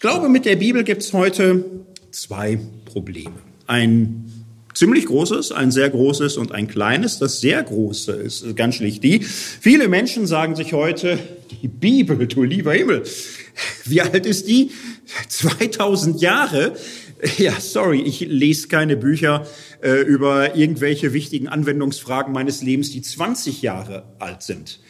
Ich glaube, mit der Bibel gibt es heute zwei Probleme. Ein ziemlich großes, ein sehr großes und ein kleines. Das sehr große ist ganz schlicht die. Viele Menschen sagen sich heute, die Bibel, du lieber Himmel, wie alt ist die? 2000 Jahre. Ja, sorry, ich lese keine Bücher äh, über irgendwelche wichtigen Anwendungsfragen meines Lebens, die 20 Jahre alt sind.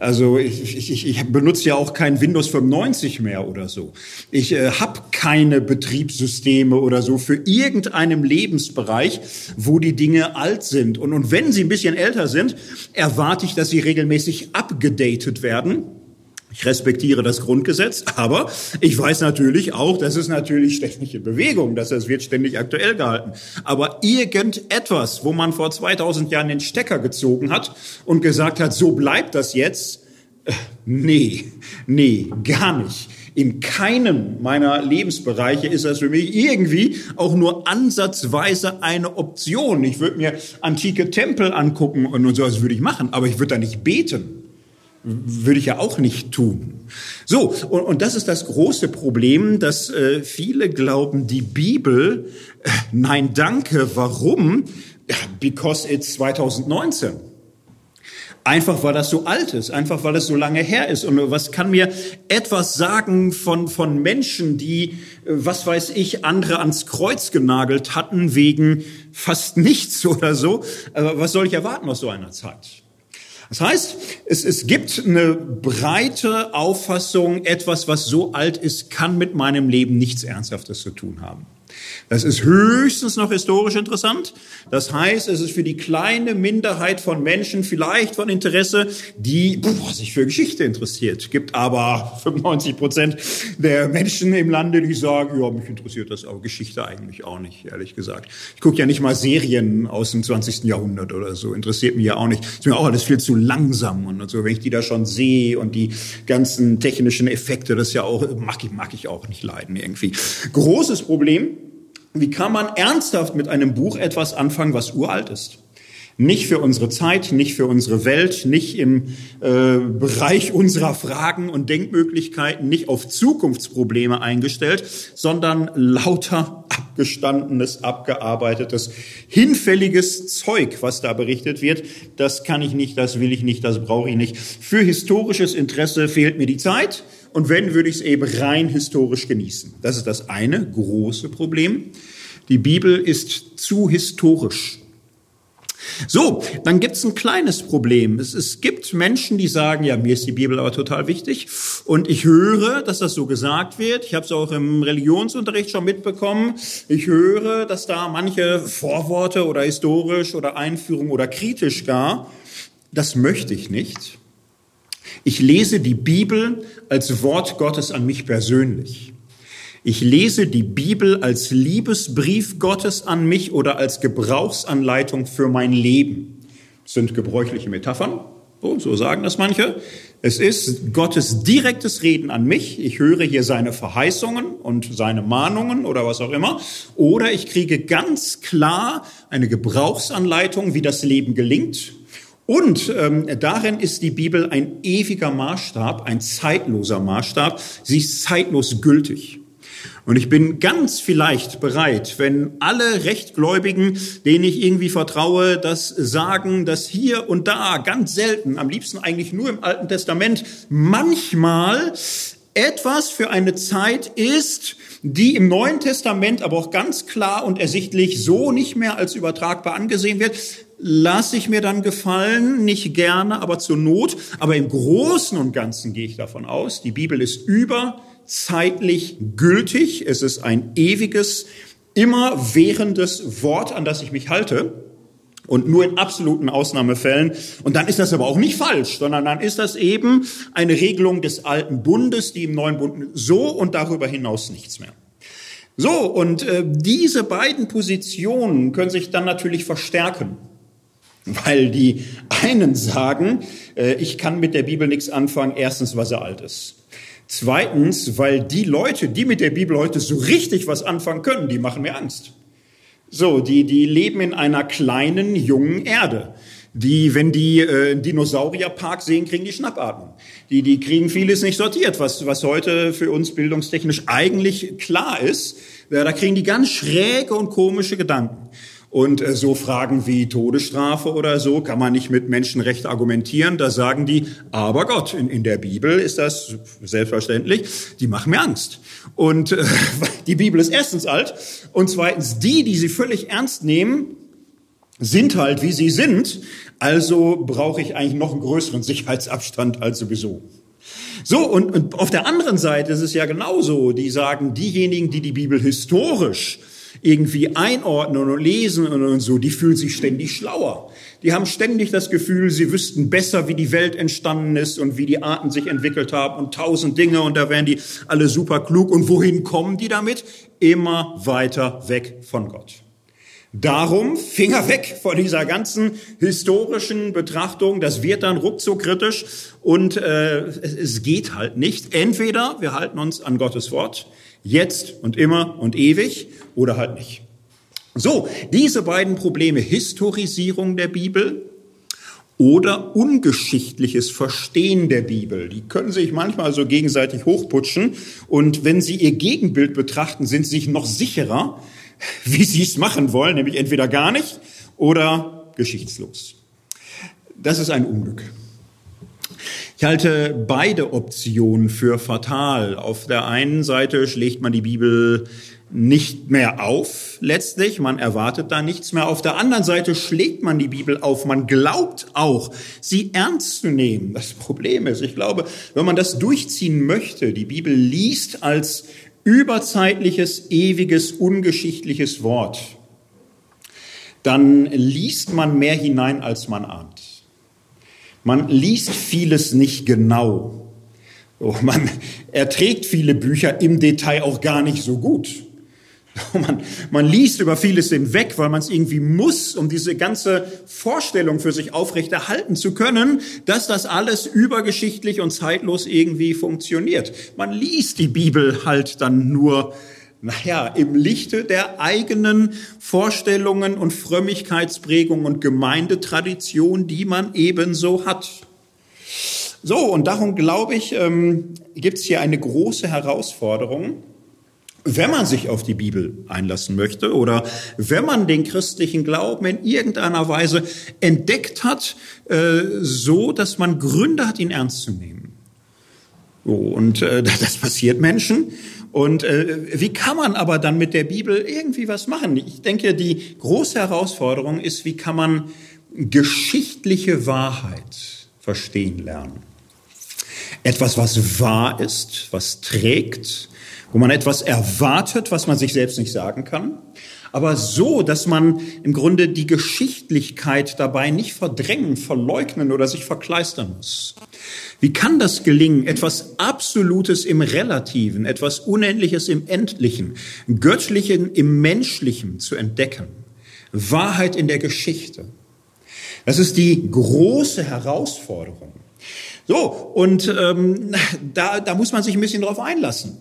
Also ich, ich, ich benutze ja auch kein Windows 95 mehr oder so. Ich äh, habe keine Betriebssysteme oder so für irgendeinem Lebensbereich, wo die Dinge alt sind. Und, und wenn sie ein bisschen älter sind, erwarte ich, dass sie regelmäßig abgedatet werden ich respektiere das Grundgesetz, aber ich weiß natürlich auch, dass es natürlich ständig in Bewegung, dass es wird ständig aktuell gehalten. Aber irgendetwas, wo man vor 2000 Jahren den Stecker gezogen hat und gesagt hat, so bleibt das jetzt, äh, nee, nee, gar nicht. In keinem meiner Lebensbereiche ist das für mich irgendwie auch nur ansatzweise eine Option. Ich würde mir antike Tempel angucken und so, das würde ich machen, aber ich würde da nicht beten. Würde ich ja auch nicht tun. So, und, und das ist das große Problem, dass äh, viele glauben, die Bibel, äh, nein, danke, warum? Because it's 2019. Einfach weil das so alt ist, einfach weil es so lange her ist. Und was kann mir etwas sagen von, von Menschen, die, äh, was weiß ich, andere ans Kreuz genagelt hatten wegen fast nichts oder so? Aber was soll ich erwarten aus so einer Zeit? Das heißt, es, es gibt eine breite Auffassung, etwas, was so alt ist, kann mit meinem Leben nichts Ernsthaftes zu tun haben. Das ist höchstens noch historisch interessant. Das heißt, es ist für die kleine Minderheit von Menschen vielleicht von Interesse, die boah, sich für Geschichte interessiert. Es gibt aber 95 Prozent der Menschen im Lande, die sagen, ja, mich interessiert das aber Geschichte eigentlich auch nicht, ehrlich gesagt. Ich gucke ja nicht mal Serien aus dem 20. Jahrhundert oder so. Interessiert mich ja auch nicht. Ist mir auch alles viel zu langsam und so. Wenn ich die da schon sehe und die ganzen technischen Effekte, das ja auch, mag ich, mag ich auch nicht leiden irgendwie. Großes Problem wie kann man ernsthaft mit einem Buch etwas anfangen, was uralt ist? Nicht für unsere Zeit, nicht für unsere Welt, nicht im äh, Bereich unserer Fragen und Denkmöglichkeiten, nicht auf Zukunftsprobleme eingestellt, sondern lauter abgestandenes, abgearbeitetes, hinfälliges Zeug, was da berichtet wird. Das kann ich nicht, das will ich nicht, das brauche ich nicht. Für historisches Interesse fehlt mir die Zeit. Und wenn, würde ich es eben rein historisch genießen. Das ist das eine große Problem. Die Bibel ist zu historisch. So, dann gibt's ein kleines Problem. Es, es gibt Menschen, die sagen, ja, mir ist die Bibel aber total wichtig. Und ich höre, dass das so gesagt wird. Ich habe es auch im Religionsunterricht schon mitbekommen. Ich höre, dass da manche Vorworte oder historisch oder Einführung oder kritisch gar. Das möchte ich nicht. Ich lese die Bibel als Wort Gottes an mich persönlich. Ich lese die Bibel als Liebesbrief Gottes an mich oder als Gebrauchsanleitung für mein Leben. Das sind gebräuchliche Metaphern, so, so sagen das manche. Es ist Gottes direktes Reden an mich. Ich höre hier seine Verheißungen und seine Mahnungen oder was auch immer. Oder ich kriege ganz klar eine Gebrauchsanleitung, wie das Leben gelingt und ähm, darin ist die Bibel ein ewiger Maßstab, ein zeitloser Maßstab. Sie ist zeitlos gültig. Und ich bin ganz vielleicht bereit, wenn alle Rechtgläubigen, denen ich irgendwie vertraue, das sagen, dass hier und da ganz selten, am liebsten eigentlich nur im Alten Testament, manchmal etwas für eine Zeit ist, die im Neuen Testament aber auch ganz klar und ersichtlich so nicht mehr als übertragbar angesehen wird, lasse ich mir dann gefallen, nicht gerne, aber zur Not. Aber im Großen und Ganzen gehe ich davon aus, die Bibel ist überzeitlich gültig. Es ist ein ewiges, immer währendes Wort, an das ich mich halte. Und nur in absoluten Ausnahmefällen. Und dann ist das aber auch nicht falsch, sondern dann ist das eben eine Regelung des alten Bundes, die im neuen Bund so und darüber hinaus nichts mehr. So, und äh, diese beiden Positionen können sich dann natürlich verstärken. Weil die einen sagen, äh, ich kann mit der Bibel nichts anfangen, erstens, weil sie alt ist. Zweitens, weil die Leute, die mit der Bibel heute so richtig was anfangen können, die machen mir Angst. So, die, die leben in einer kleinen, jungen Erde. die, wenn die äh, einen Dinosaurierpark sehen, kriegen die Schnappatmung. Die, die kriegen vieles nicht sortiert, was, was heute für uns bildungstechnisch eigentlich klar ist. Ja, da kriegen die ganz schräge und komische Gedanken. Und äh, so Fragen wie Todesstrafe oder so kann man nicht mit Menschenrecht argumentieren. Da sagen die, aber Gott, in, in der Bibel ist das selbstverständlich, die machen mir Angst. Und äh, die Bibel ist erstens alt und zweitens die, die sie völlig ernst nehmen, sind halt, wie sie sind. Also brauche ich eigentlich noch einen größeren Sicherheitsabstand als sowieso. So, und, und auf der anderen Seite ist es ja genauso. Die sagen, diejenigen, die die Bibel historisch irgendwie einordnen und lesen und so, die fühlen sich ständig schlauer. Die haben ständig das Gefühl, sie wüssten besser, wie die Welt entstanden ist und wie die Arten sich entwickelt haben und tausend Dinge und da wären die alle super klug. Und wohin kommen die damit? Immer weiter weg von Gott. Darum Finger weg von dieser ganzen historischen Betrachtung. Das wird dann ruckzuck kritisch und äh, es geht halt nicht. Entweder wir halten uns an Gottes Wort, jetzt und immer und ewig, oder halt nicht. So, diese beiden Probleme, Historisierung der Bibel oder ungeschichtliches Verstehen der Bibel. Die können sich manchmal so gegenseitig hochputschen und wenn Sie Ihr Gegenbild betrachten, sind Sie sich noch sicherer, wie Sie es machen wollen, nämlich entweder gar nicht oder geschichtslos. Das ist ein Unglück. Ich halte beide Optionen für fatal. Auf der einen Seite schlägt man die Bibel nicht mehr auf, letztlich. Man erwartet da nichts mehr. Auf der anderen Seite schlägt man die Bibel auf. Man glaubt auch, sie ernst zu nehmen. Das Problem ist, ich glaube, wenn man das durchziehen möchte, die Bibel liest als überzeitliches, ewiges, ungeschichtliches Wort, dann liest man mehr hinein, als man ahnt. Man liest vieles nicht genau. Oh, man erträgt viele Bücher im Detail auch gar nicht so gut. Man, man liest über vieles hinweg, weil man es irgendwie muss, um diese ganze Vorstellung für sich aufrechterhalten zu können, dass das alles übergeschichtlich und zeitlos irgendwie funktioniert. Man liest die Bibel halt dann nur, naja, im Lichte der eigenen Vorstellungen und Frömmigkeitsprägung und Gemeindetradition, die man ebenso hat. So, und darum glaube ich, ähm, gibt es hier eine große Herausforderung wenn man sich auf die Bibel einlassen möchte oder wenn man den christlichen Glauben in irgendeiner Weise entdeckt hat, äh, so dass man Gründe hat, ihn ernst zu nehmen. und äh, das passiert Menschen. Und äh, wie kann man aber dann mit der Bibel irgendwie was machen? Ich denke, die große Herausforderung ist, wie kann man geschichtliche Wahrheit verstehen lernen? Etwas, was wahr ist, was trägt, wo man etwas erwartet, was man sich selbst nicht sagen kann, aber so, dass man im Grunde die Geschichtlichkeit dabei nicht verdrängen, verleugnen oder sich verkleistern muss. Wie kann das gelingen, etwas Absolutes im Relativen, etwas Unendliches im Endlichen, Göttlichen im Menschlichen zu entdecken? Wahrheit in der Geschichte. Das ist die große Herausforderung. So, und ähm, da, da muss man sich ein bisschen drauf einlassen.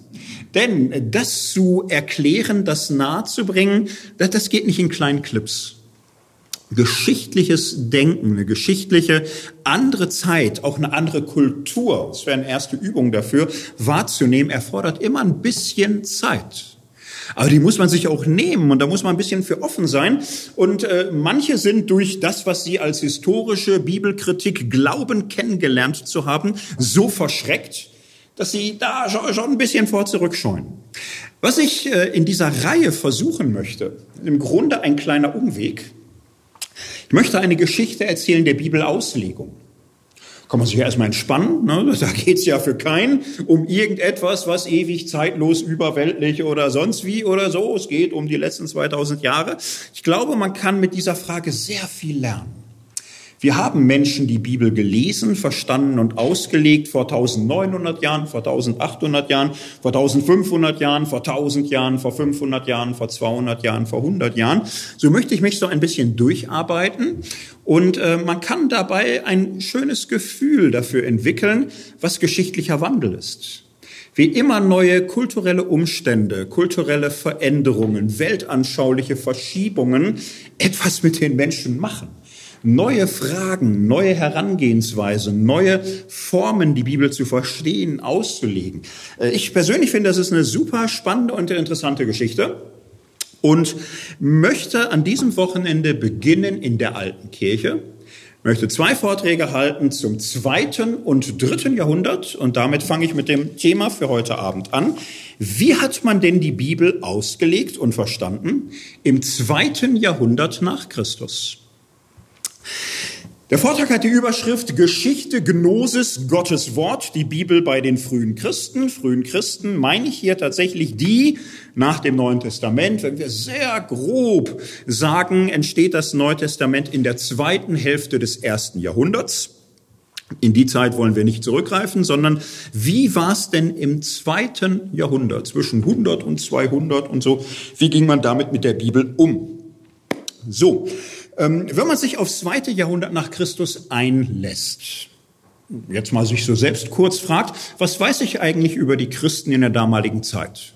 Denn das zu erklären, das nahezubringen, das, das geht nicht in kleinen Clips. Geschichtliches Denken, eine geschichtliche andere Zeit, auch eine andere Kultur, das wäre eine erste Übung dafür, wahrzunehmen, erfordert immer ein bisschen Zeit. Aber die muss man sich auch nehmen und da muss man ein bisschen für offen sein. Und äh, manche sind durch das, was sie als historische Bibelkritik glauben, kennengelernt zu haben, so verschreckt, dass sie da schon ein bisschen vor zurückscheuen. Was ich äh, in dieser Reihe versuchen möchte, im Grunde ein kleiner Umweg. Ich möchte eine Geschichte erzählen der Bibelauslegung. Kann man sich ja erstmal entspannen. Ne? Da geht's ja für keinen um irgendetwas, was ewig, zeitlos, überweltlich oder sonst wie oder so. Es geht um die letzten 2000 Jahre. Ich glaube, man kann mit dieser Frage sehr viel lernen. Wir haben Menschen die Bibel gelesen, verstanden und ausgelegt vor 1900 Jahren, vor 1800 Jahren, vor 1500 Jahren, vor 1000 Jahren, vor 500 Jahren, vor 200 Jahren, vor 100 Jahren. So möchte ich mich so ein bisschen durcharbeiten. Und äh, man kann dabei ein schönes Gefühl dafür entwickeln, was geschichtlicher Wandel ist. Wie immer neue kulturelle Umstände, kulturelle Veränderungen, weltanschauliche Verschiebungen etwas mit den Menschen machen neue Fragen, neue Herangehensweisen, neue Formen, die Bibel zu verstehen, auszulegen. Äh, ich persönlich finde, das ist eine super spannende und interessante Geschichte und möchte an diesem Wochenende beginnen in der alten Kirche möchte zwei Vorträge halten zum zweiten und dritten Jahrhundert und damit fange ich mit dem Thema für heute Abend an. Wie hat man denn die Bibel ausgelegt und verstanden im zweiten Jahrhundert nach Christus? Der Vortrag hat die Überschrift Geschichte, Gnosis, Gottes Wort, die Bibel bei den frühen Christen. Frühen Christen meine ich hier tatsächlich die nach dem Neuen Testament. Wenn wir sehr grob sagen, entsteht das Neue Testament in der zweiten Hälfte des ersten Jahrhunderts. In die Zeit wollen wir nicht zurückgreifen, sondern wie war es denn im zweiten Jahrhundert, zwischen 100 und 200 und so? Wie ging man damit mit der Bibel um? So, wenn man sich aufs zweite Jahrhundert nach Christus einlässt, jetzt mal sich so selbst kurz fragt, was weiß ich eigentlich über die Christen in der damaligen Zeit?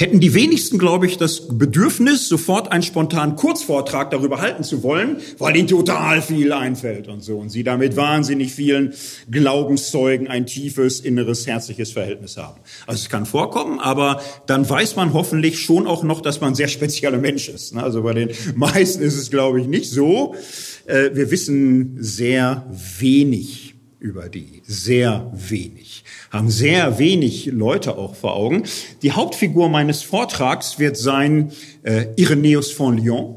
Hätten die wenigsten, glaube ich, das Bedürfnis, sofort einen spontanen Kurzvortrag darüber halten zu wollen, weil ihnen total viel einfällt und so. Und sie damit wahnsinnig vielen Glaubenszeugen ein tiefes, inneres, herzliches Verhältnis haben. Also es kann vorkommen, aber dann weiß man hoffentlich schon auch noch, dass man ein sehr spezieller Mensch ist. Ne? Also bei den meisten ist es, glaube ich, nicht so. Äh, wir wissen sehr wenig über die. Sehr wenig haben sehr wenig Leute auch vor Augen. Die Hauptfigur meines Vortrags wird sein äh, Irenäus von Lyon.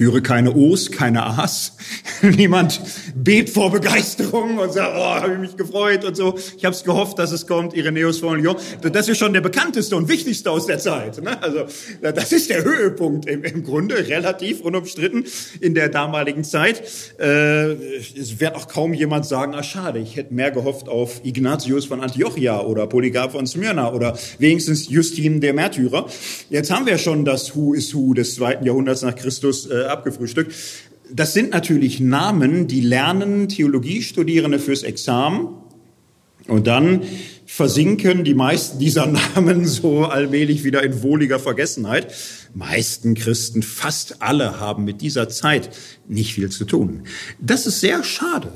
Ich keine O's, keine A's. Niemand bebt vor Begeisterung und sagt, oh, habe ich mich gefreut und so. Ich habe es gehofft, dass es kommt, Irenäus von Lyon. Das ist schon der bekannteste und wichtigste aus der Zeit. Ne? Also das ist der Höhepunkt im, im Grunde, relativ unumstritten in der damaligen Zeit. Äh, es wird auch kaum jemand sagen, ah schade, ich hätte mehr gehofft auf Ignatius von Antiochia oder Polycarp von Smyrna oder wenigstens Justin der Märtyrer. Jetzt haben wir schon das Who is Who des zweiten Jahrhunderts nach Christus äh, abgefrühstückt. Das sind natürlich Namen, die lernen Theologiestudierende fürs Examen und dann versinken die meisten dieser Namen so allmählich wieder in wohliger Vergessenheit. Meisten Christen, fast alle, haben mit dieser Zeit nicht viel zu tun. Das ist sehr schade.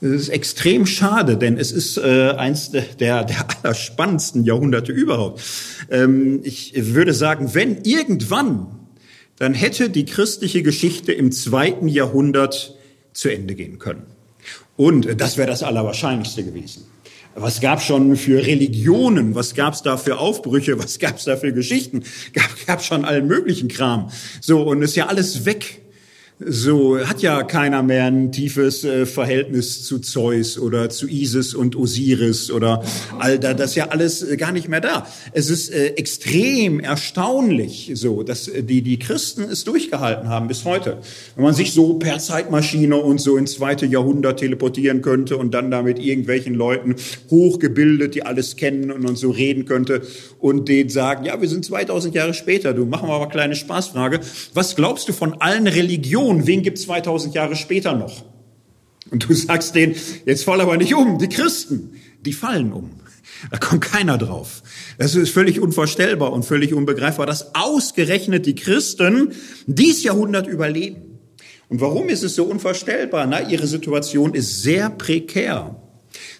Es ist extrem schade, denn es ist äh, eins der, der, der allerspannendsten Jahrhunderte überhaupt. Ähm, ich würde sagen, wenn irgendwann dann hätte die christliche Geschichte im zweiten Jahrhundert zu Ende gehen können. Und das wäre das Allerwahrscheinlichste gewesen. Was gab schon für Religionen? Was gab es da für Aufbrüche? Was gab es da für Geschichten? Gab, gab schon allen möglichen Kram. So, und ist ja alles weg so hat ja keiner mehr ein tiefes äh, Verhältnis zu Zeus oder zu Isis und Osiris oder all da, das ist ja alles äh, gar nicht mehr da. Es ist äh, extrem erstaunlich, so, dass äh, die die Christen es durchgehalten haben bis heute. Wenn man sich so per Zeitmaschine und so ins zweite Jahrhundert teleportieren könnte und dann da mit irgendwelchen Leuten hochgebildet, die alles kennen und uns so reden könnte und denen sagen, ja, wir sind 2000 Jahre später, du machen wir aber eine kleine Spaßfrage. Was glaubst du von allen Religionen Religion, wen gibt 2000 Jahre später noch? Und du sagst denen, jetzt fall aber nicht um, die Christen, die fallen um. Da kommt keiner drauf. Das ist völlig unvorstellbar und völlig unbegreifbar, dass ausgerechnet die Christen dies Jahrhundert überleben. Und warum ist es so unvorstellbar? Na, ihre Situation ist sehr prekär.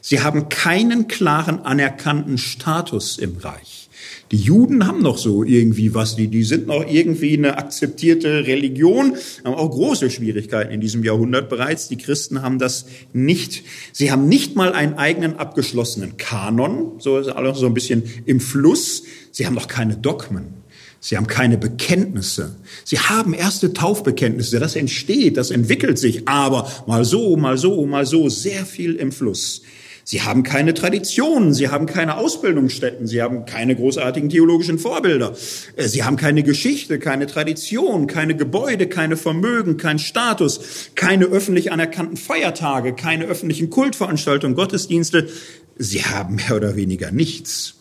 Sie haben keinen klaren anerkannten Status im Reich. Die Juden haben noch so irgendwie was, die, die sind noch irgendwie eine akzeptierte Religion, haben auch große Schwierigkeiten in diesem Jahrhundert bereits. Die Christen haben das nicht. Sie haben nicht mal einen eigenen abgeschlossenen Kanon, so ist alles so ein bisschen im Fluss. Sie haben noch keine Dogmen. Sie haben keine Bekenntnisse. Sie haben erste Taufbekenntnisse. Das entsteht, das entwickelt sich, aber mal so, mal so, mal so, sehr viel im Fluss. Sie haben keine Traditionen, sie haben keine Ausbildungsstätten, sie haben keine großartigen theologischen Vorbilder, äh, sie haben keine Geschichte, keine Tradition, keine Gebäude, keine Vermögen, kein Status, keine öffentlich anerkannten Feiertage, keine öffentlichen Kultveranstaltungen, Gottesdienste. Sie haben mehr oder weniger nichts.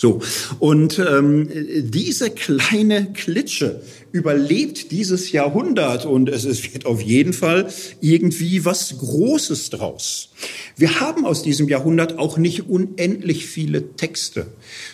So, und ähm, diese kleine Klitsche überlebt dieses Jahrhundert und es, wird auf jeden Fall irgendwie was Großes draus. Wir haben aus diesem Jahrhundert auch nicht unendlich viele Texte.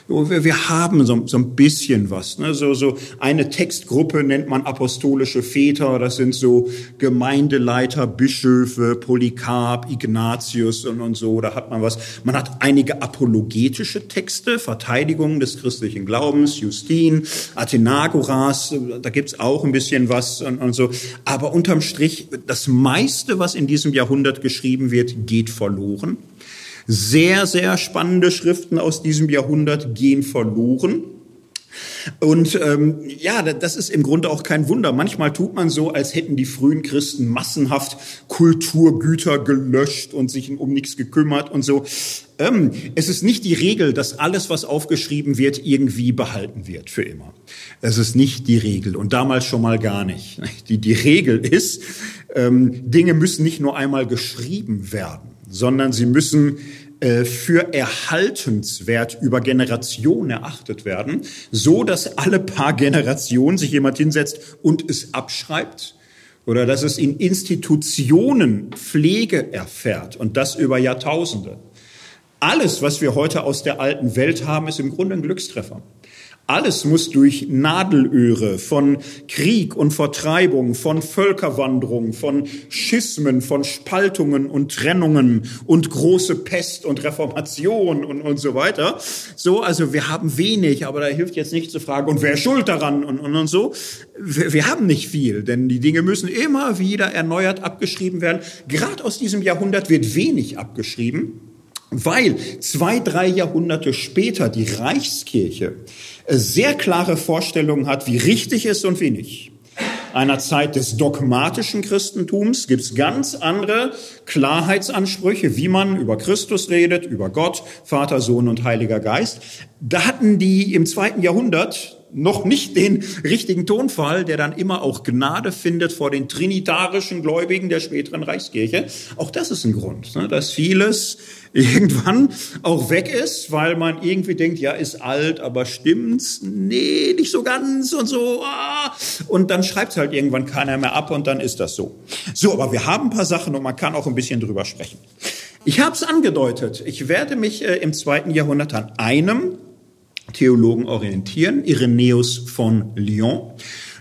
Wir, haben so, so ein bisschen was. Ne? So, so eine Textgruppe nennt man apostolische Väter. Das sind so Gemeindeleiter, Bischöfe, Polycarp, Ignatius und, und so. Da hat man was. Man hat einige apologetische Texte, Verteidigung des christlichen Glaubens, Justin, Athenagoras. Da gibt's auch ein bisschen was und, und so. Aber unterm Strich, das meiste, was in diesem Jahrhundert geschrieben wird, geht verloren. Sehr, sehr spannende Schriften aus diesem Jahrhundert gehen verloren. Und ähm, ja, das ist im Grunde auch kein Wunder. Manchmal tut man so, als hätten die frühen Christen massenhaft Kulturgüter gelöscht und sich um nichts gekümmert und so. Ähm, es ist nicht die Regel, dass alles, was aufgeschrieben wird, irgendwie behalten wird für immer. Es ist nicht die Regel und damals schon mal gar nicht. Die, die Regel ist, ähm, Dinge müssen nicht nur einmal geschrieben werden sondern sie müssen äh, für erhaltenswert über Generationen erachtet werden, so dass alle paar Generationen sich jemand hinsetzt und es abschreibt oder dass es in Institutionen Pflege erfährt und das über Jahrtausende. Alles, was wir heute aus der alten Welt haben, ist im Grunde ein Glückstreffer. Alles muss durch Nadelöhre von Krieg und Vertreibung, von Völkerwanderung, von Schismen, von Spaltungen und Trennungen und große Pest und Reformation und, und so weiter. So, also wir haben wenig, aber da hilft jetzt nicht zu fragen, und wer ist schuld daran und, und, und so. Wir, wir haben nicht viel, denn die Dinge müssen immer wieder erneuert abgeschrieben werden. Gerade aus diesem Jahrhundert wird wenig abgeschrieben, weil zwei, drei Jahrhunderte später die Reichskirche sehr klare Vorstellungen hat, wie richtig ist und wie nicht. Einer Zeit des dogmatischen Christentums gibt es ganz andere Klarheitsansprüche, wie man über Christus redet, über Gott, Vater, Sohn und Heiliger Geist. Da hatten die im zweiten Jahrhundert noch nicht den richtigen Tonfall, der dann immer auch Gnade findet vor den trinitarischen Gläubigen der späteren Reichskirche. Auch das ist ein Grund, ne, dass vieles irgendwann auch weg ist, weil man irgendwie denkt, ja, ist alt, aber stimmt's? Nee, nicht so ganz und so. Ah. Und dann schreibt halt irgendwann keiner mehr ab und dann ist das so. So, aber wir haben ein paar Sachen und man kann auch ein bisschen drüber sprechen. Ich habe es angedeutet. Ich werde mich äh, im zweiten Jahrhundert an einem Theologen orientieren, Irenäus von Lyon.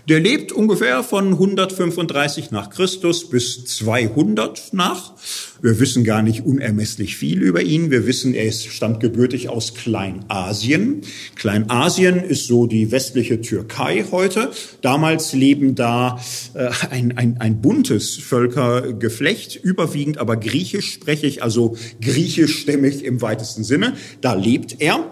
Der lebt ungefähr von 135 nach Christus bis 200 nach. Wir wissen gar nicht unermesslich viel über ihn. Wir wissen, er ist, stammt gebürtig aus Kleinasien. Kleinasien ist so die westliche Türkei heute. Damals leben da äh, ein, ein, ein buntes Völkergeflecht, überwiegend aber griechisch sprechig, also griechischstämmig im weitesten Sinne. Da lebt er.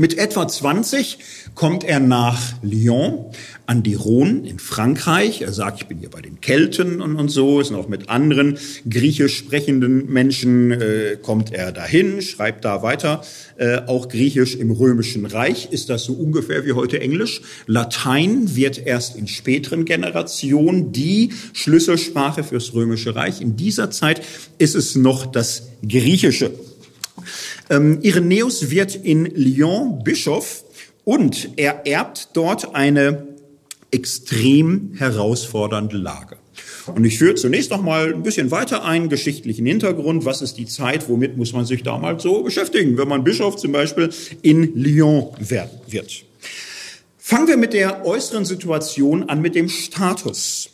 Mit etwa 20 kommt er nach Lyon an die Rhone in Frankreich. Er sagt, ich bin hier bei den Kelten und, und so, ist auch mit anderen griechisch sprechenden Menschen, äh, kommt er dahin, schreibt da weiter. Äh, auch Griechisch im Römischen Reich ist das so ungefähr wie heute Englisch. Latein wird erst in späteren Generationen die Schlüsselsprache fürs Römische Reich. In dieser Zeit ist es noch das Griechische. Ähm, Irenäus wird in Lyon Bischof und er erbt dort eine extrem herausfordernde Lage. Und ich führe zunächst noch mal ein bisschen weiter einen geschichtlichen Hintergrund. Was ist die Zeit? Womit muss man sich damals so beschäftigen, wenn man Bischof zum Beispiel in Lyon wird? Fangen wir mit der äußeren Situation an, mit dem Status.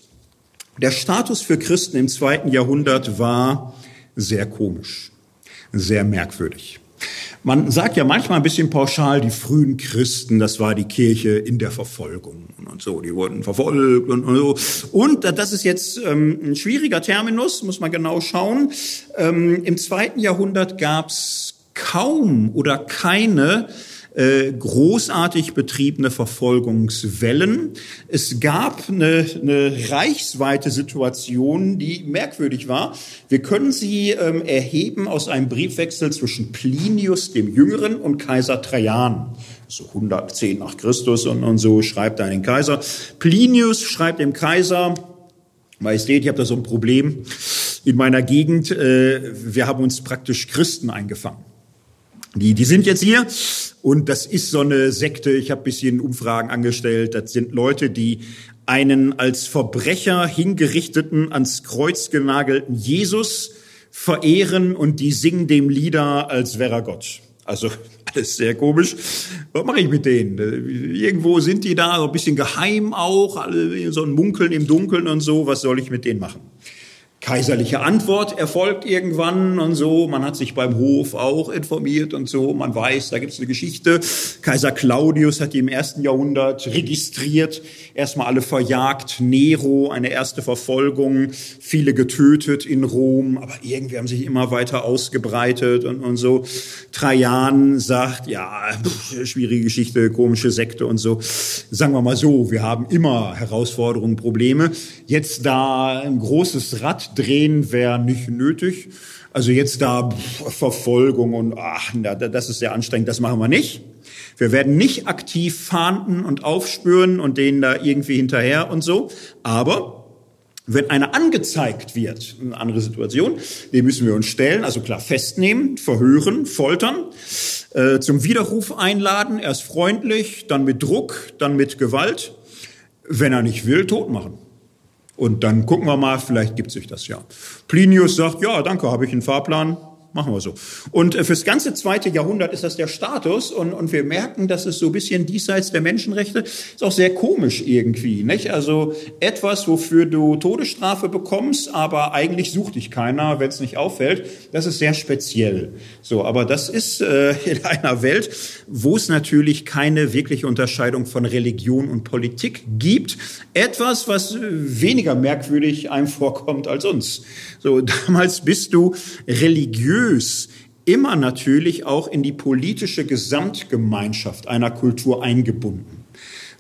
Der Status für Christen im zweiten Jahrhundert war sehr komisch, sehr merkwürdig. Man sagt ja manchmal ein bisschen pauschal, die frühen Christen, das war die Kirche in der Verfolgung und so, die wurden verfolgt und, und so. Und das ist jetzt ähm, ein schwieriger Terminus, muss man genau schauen. Ähm, Im zweiten Jahrhundert gab es kaum oder keine äh, großartig betriebene Verfolgungswellen. Es gab eine, eine reichsweite Situation, die merkwürdig war. Wir können sie ähm, erheben aus einem Briefwechsel zwischen Plinius dem Jüngeren und Kaiser Trajan so 110 nach Christus und, und so schreibt er an den Kaiser. Plinius schreibt dem Kaiser, Majestät, ich habe da so ein Problem in meiner Gegend. Äh, wir haben uns praktisch Christen eingefangen. Die, die sind jetzt hier und das ist so eine Sekte. Ich habe bisschen Umfragen angestellt. Das sind Leute, die einen als Verbrecher hingerichteten, ans Kreuz genagelten Jesus verehren und die singen dem Lieder, als wäre Gott. Also alles sehr komisch. Was mache ich mit denen? Irgendwo sind die da, so ein bisschen geheim auch, alle so ein Munkeln im Dunkeln und so. Was soll ich mit denen machen? Kaiserliche Antwort erfolgt irgendwann und so. Man hat sich beim Hof auch informiert und so. Man weiß, da gibt es eine Geschichte. Kaiser Claudius hat die im ersten Jahrhundert registriert, erstmal alle verjagt. Nero, eine erste Verfolgung, viele getötet in Rom, aber irgendwie haben sich immer weiter ausgebreitet und, und so. Trajan sagt, ja, schwierige Geschichte, komische Sekte und so. Sagen wir mal so, wir haben immer Herausforderungen, Probleme. Jetzt da ein großes Rad drehen wäre nicht nötig. Also jetzt da Verfolgung und ach, das ist sehr anstrengend, das machen wir nicht. Wir werden nicht aktiv fahnden und aufspüren und denen da irgendwie hinterher und so. Aber wenn einer angezeigt wird, eine andere Situation, dem müssen wir uns stellen, also klar festnehmen, verhören, foltern, äh, zum Widerruf einladen, erst freundlich, dann mit Druck, dann mit Gewalt. Wenn er nicht will, tot machen. Und dann gucken wir mal, vielleicht gibt sich das ja. Plinius sagt, ja, danke, habe ich einen Fahrplan, machen wir so. Und äh, fürs ganze zweite Jahrhundert ist das der Status und, und wir merken, dass es so ein bisschen diesseits der Menschenrechte ist auch sehr komisch irgendwie, nicht? Also etwas, wofür du Todesstrafe bekommst, aber eigentlich sucht dich keiner, wenn es nicht auffällt, das ist sehr speziell. So, aber das ist äh, in einer Welt, wo es natürlich keine wirkliche Unterscheidung von Religion und Politik gibt, etwas, was weniger merkwürdig einem vorkommt als uns. So, damals bist du religiös immer natürlich auch in die politische Gesamtgemeinschaft einer Kultur eingebunden.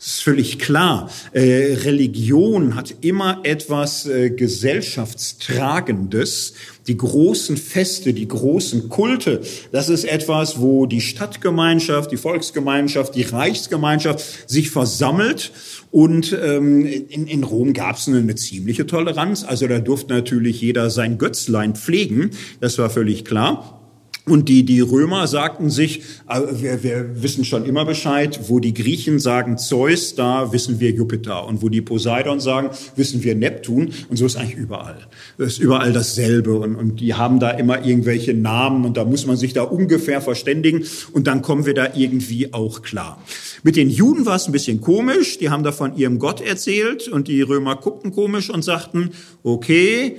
Das ist völlig klar. Äh, Religion hat immer etwas äh, Gesellschaftstragendes. Die großen Feste, die großen Kulte, das ist etwas, wo die Stadtgemeinschaft, die Volksgemeinschaft, die Reichsgemeinschaft sich versammelt und ähm, in, in Rom gab es eine, eine ziemliche Toleranz. Also da durfte natürlich jeder sein Götzlein pflegen. Das war völlig klar. Und die, die Römer sagten sich, äh, wir, wir wissen schon immer Bescheid, wo die Griechen sagen Zeus, da wissen wir Jupiter. Und wo die Poseidon sagen, wissen wir Neptun. Und so ist eigentlich überall. Es ist überall dasselbe. Und, und die haben da immer irgendwelche Namen und da muss man sich da ungefähr verständigen. Und dann kommen wir da irgendwie auch klar. Mit den Juden war es ein bisschen komisch. Die haben da von ihrem Gott erzählt und die Römer guckten komisch und sagten, okay,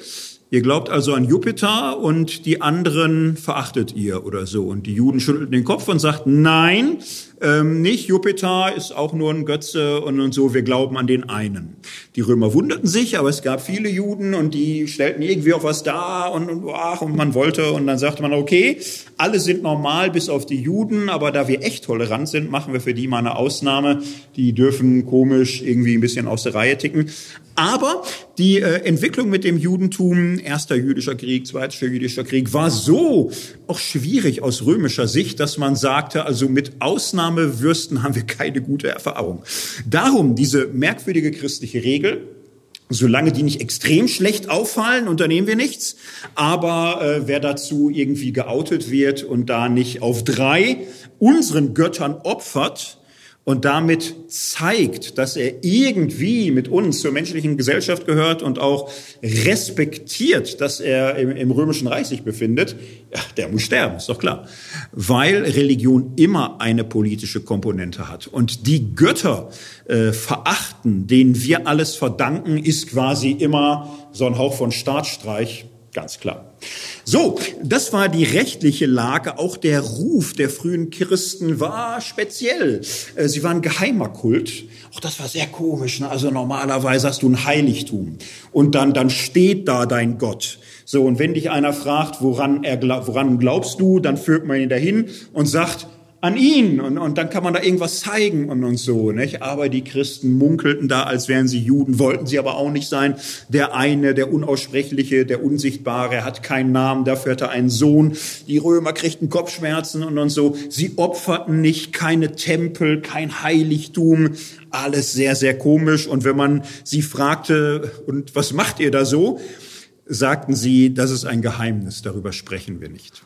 Ihr glaubt also an Jupiter und die anderen verachtet ihr oder so. Und die Juden schüttelten den Kopf und sagten, nein, ähm, nicht. Jupiter ist auch nur ein Götze und, und so. Wir glauben an den einen. Die Römer wunderten sich, aber es gab viele Juden und die stellten irgendwie auch was dar und, und, ach, und man wollte und dann sagte man, okay, alle sind normal bis auf die Juden, aber da wir echt tolerant sind, machen wir für die mal eine Ausnahme. Die dürfen komisch irgendwie ein bisschen aus der Reihe ticken. Aber die äh, Entwicklung mit dem Judentum, erster jüdischer Krieg, zweiter jüdischer Krieg, war so auch schwierig aus römischer Sicht, dass man sagte, also mit Ausnahmewürsten haben wir keine gute Erfahrung. Darum diese merkwürdige christliche Regel, Solange die nicht extrem schlecht auffallen, unternehmen wir nichts. Aber äh, wer dazu irgendwie geoutet wird und da nicht auf drei unseren Göttern opfert, und damit zeigt, dass er irgendwie mit uns zur menschlichen Gesellschaft gehört und auch respektiert, dass er im, im, Römischen Reich sich befindet, ja, der muss sterben, ist doch klar. Weil Religion immer eine politische Komponente hat. Und die Götter äh, verachten, denen wir alles verdanken, ist quasi immer so ein Hauch von Staatsstreich, ganz klar. So, das war die rechtliche Lage. Auch der Ruf der frühen Christen war speziell. Äh, sie waren geheimer Kult. Auch das war sehr komisch. Ne? Also normalerweise hast du ein Heiligtum und dann, dann steht da dein Gott. So, und wenn dich einer fragt, woran, er, woran glaubst du, dann führt man ihn dahin und sagt, an ihn und, und dann kann man da irgendwas zeigen und, und so. Nicht? Aber die Christen munkelten da, als wären sie Juden, wollten sie aber auch nicht sein. Der eine, der Unaussprechliche, der Unsichtbare, hat keinen Namen, dafür hat er einen Sohn. Die Römer kriegten Kopfschmerzen und, und so. Sie opferten nicht, keine Tempel, kein Heiligtum. Alles sehr, sehr komisch. Und wenn man sie fragte, und was macht ihr da so? sagten sie, das ist ein Geheimnis, darüber sprechen wir nicht.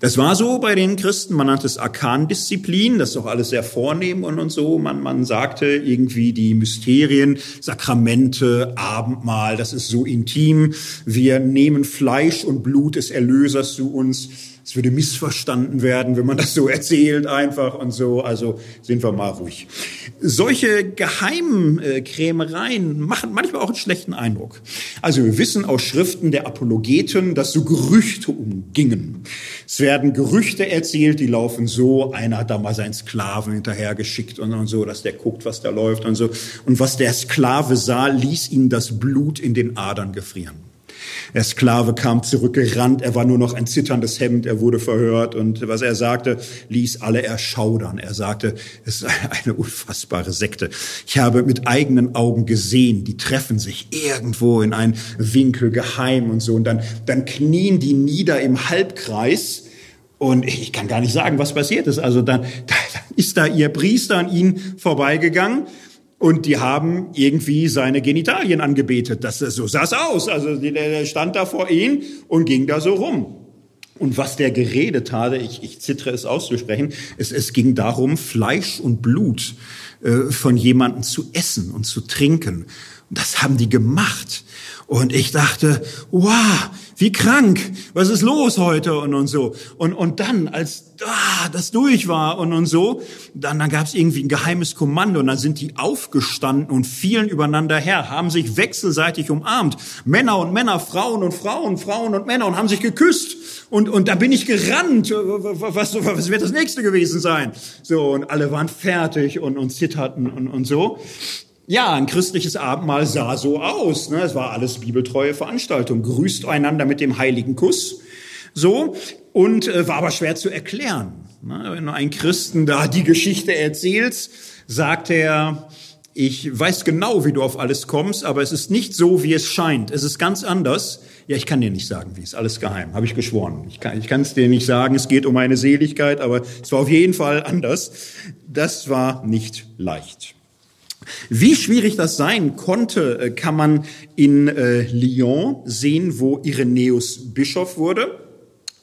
Das war so bei den Christen, man nannte es Arkandisziplin, das ist doch alles sehr vornehm und, und so. Man, man sagte irgendwie die Mysterien, Sakramente, Abendmahl, das ist so intim. Wir nehmen Fleisch und Blut des Erlösers zu uns es würde missverstanden werden, wenn man das so erzählt einfach und so. Also sind wir mal ruhig. Solche Geheimkrämereien machen manchmal auch einen schlechten Eindruck. Also wir wissen aus Schriften der Apologeten, dass so Gerüchte umgingen. Es werden Gerüchte erzählt, die laufen so. Einer hat da mal seinen Sklaven hinterhergeschickt und, und so, dass der guckt, was da läuft und so. Und was der Sklave sah, ließ ihn das Blut in den Adern gefrieren. Der Sklave kam zurückgerannt, er war nur noch ein zitterndes Hemd, er wurde verhört und was er sagte, ließ alle erschaudern. Er sagte, es ist eine unfassbare Sekte. Ich habe mit eigenen Augen gesehen, die treffen sich irgendwo in einen Winkel geheim und so und dann, dann knien die nieder im Halbkreis und ich kann gar nicht sagen, was passiert ist. Also dann, dann ist da ihr Priester an ihn vorbeigegangen und die haben irgendwie seine Genitalien angebetet. Das, so sah es aus. Also der stand da vor ihnen und ging da so rum. Und was der geredet hatte, ich, ich zittere es auszusprechen, es, es ging darum, Fleisch und Blut äh, von jemandem zu essen und zu trinken. Das haben die gemacht. Und ich dachte, wow, wie krank, was ist los heute und, und so. Und, und dann, als ah, das durch war und, und so, dann, dann gab es irgendwie ein geheimes Kommando und dann sind die aufgestanden und fielen übereinander her, haben sich wechselseitig umarmt. Männer und Männer, Frauen und Frauen, Frauen und Männer und haben sich geküsst. Und, und da bin ich gerannt. Was, was wird das nächste gewesen sein? So, und alle waren fertig und, und zitterten und, und so. Ja, ein christliches Abendmahl sah so aus. Ne? Es war alles bibeltreue Veranstaltung. Grüßt einander mit dem heiligen Kuss. So. Und äh, war aber schwer zu erklären. Ne? Wenn einen Christen da die Geschichte erzählst, sagt er, ich weiß genau, wie du auf alles kommst, aber es ist nicht so, wie es scheint. Es ist ganz anders. Ja, ich kann dir nicht sagen, wie. es alles geheim. Habe ich geschworen. Ich kann, ich kann es dir nicht sagen. Es geht um eine Seligkeit, aber es war auf jeden Fall anders. Das war nicht leicht. Wie schwierig das sein konnte, äh, kann man in äh, Lyon sehen, wo Irenäus Bischof wurde.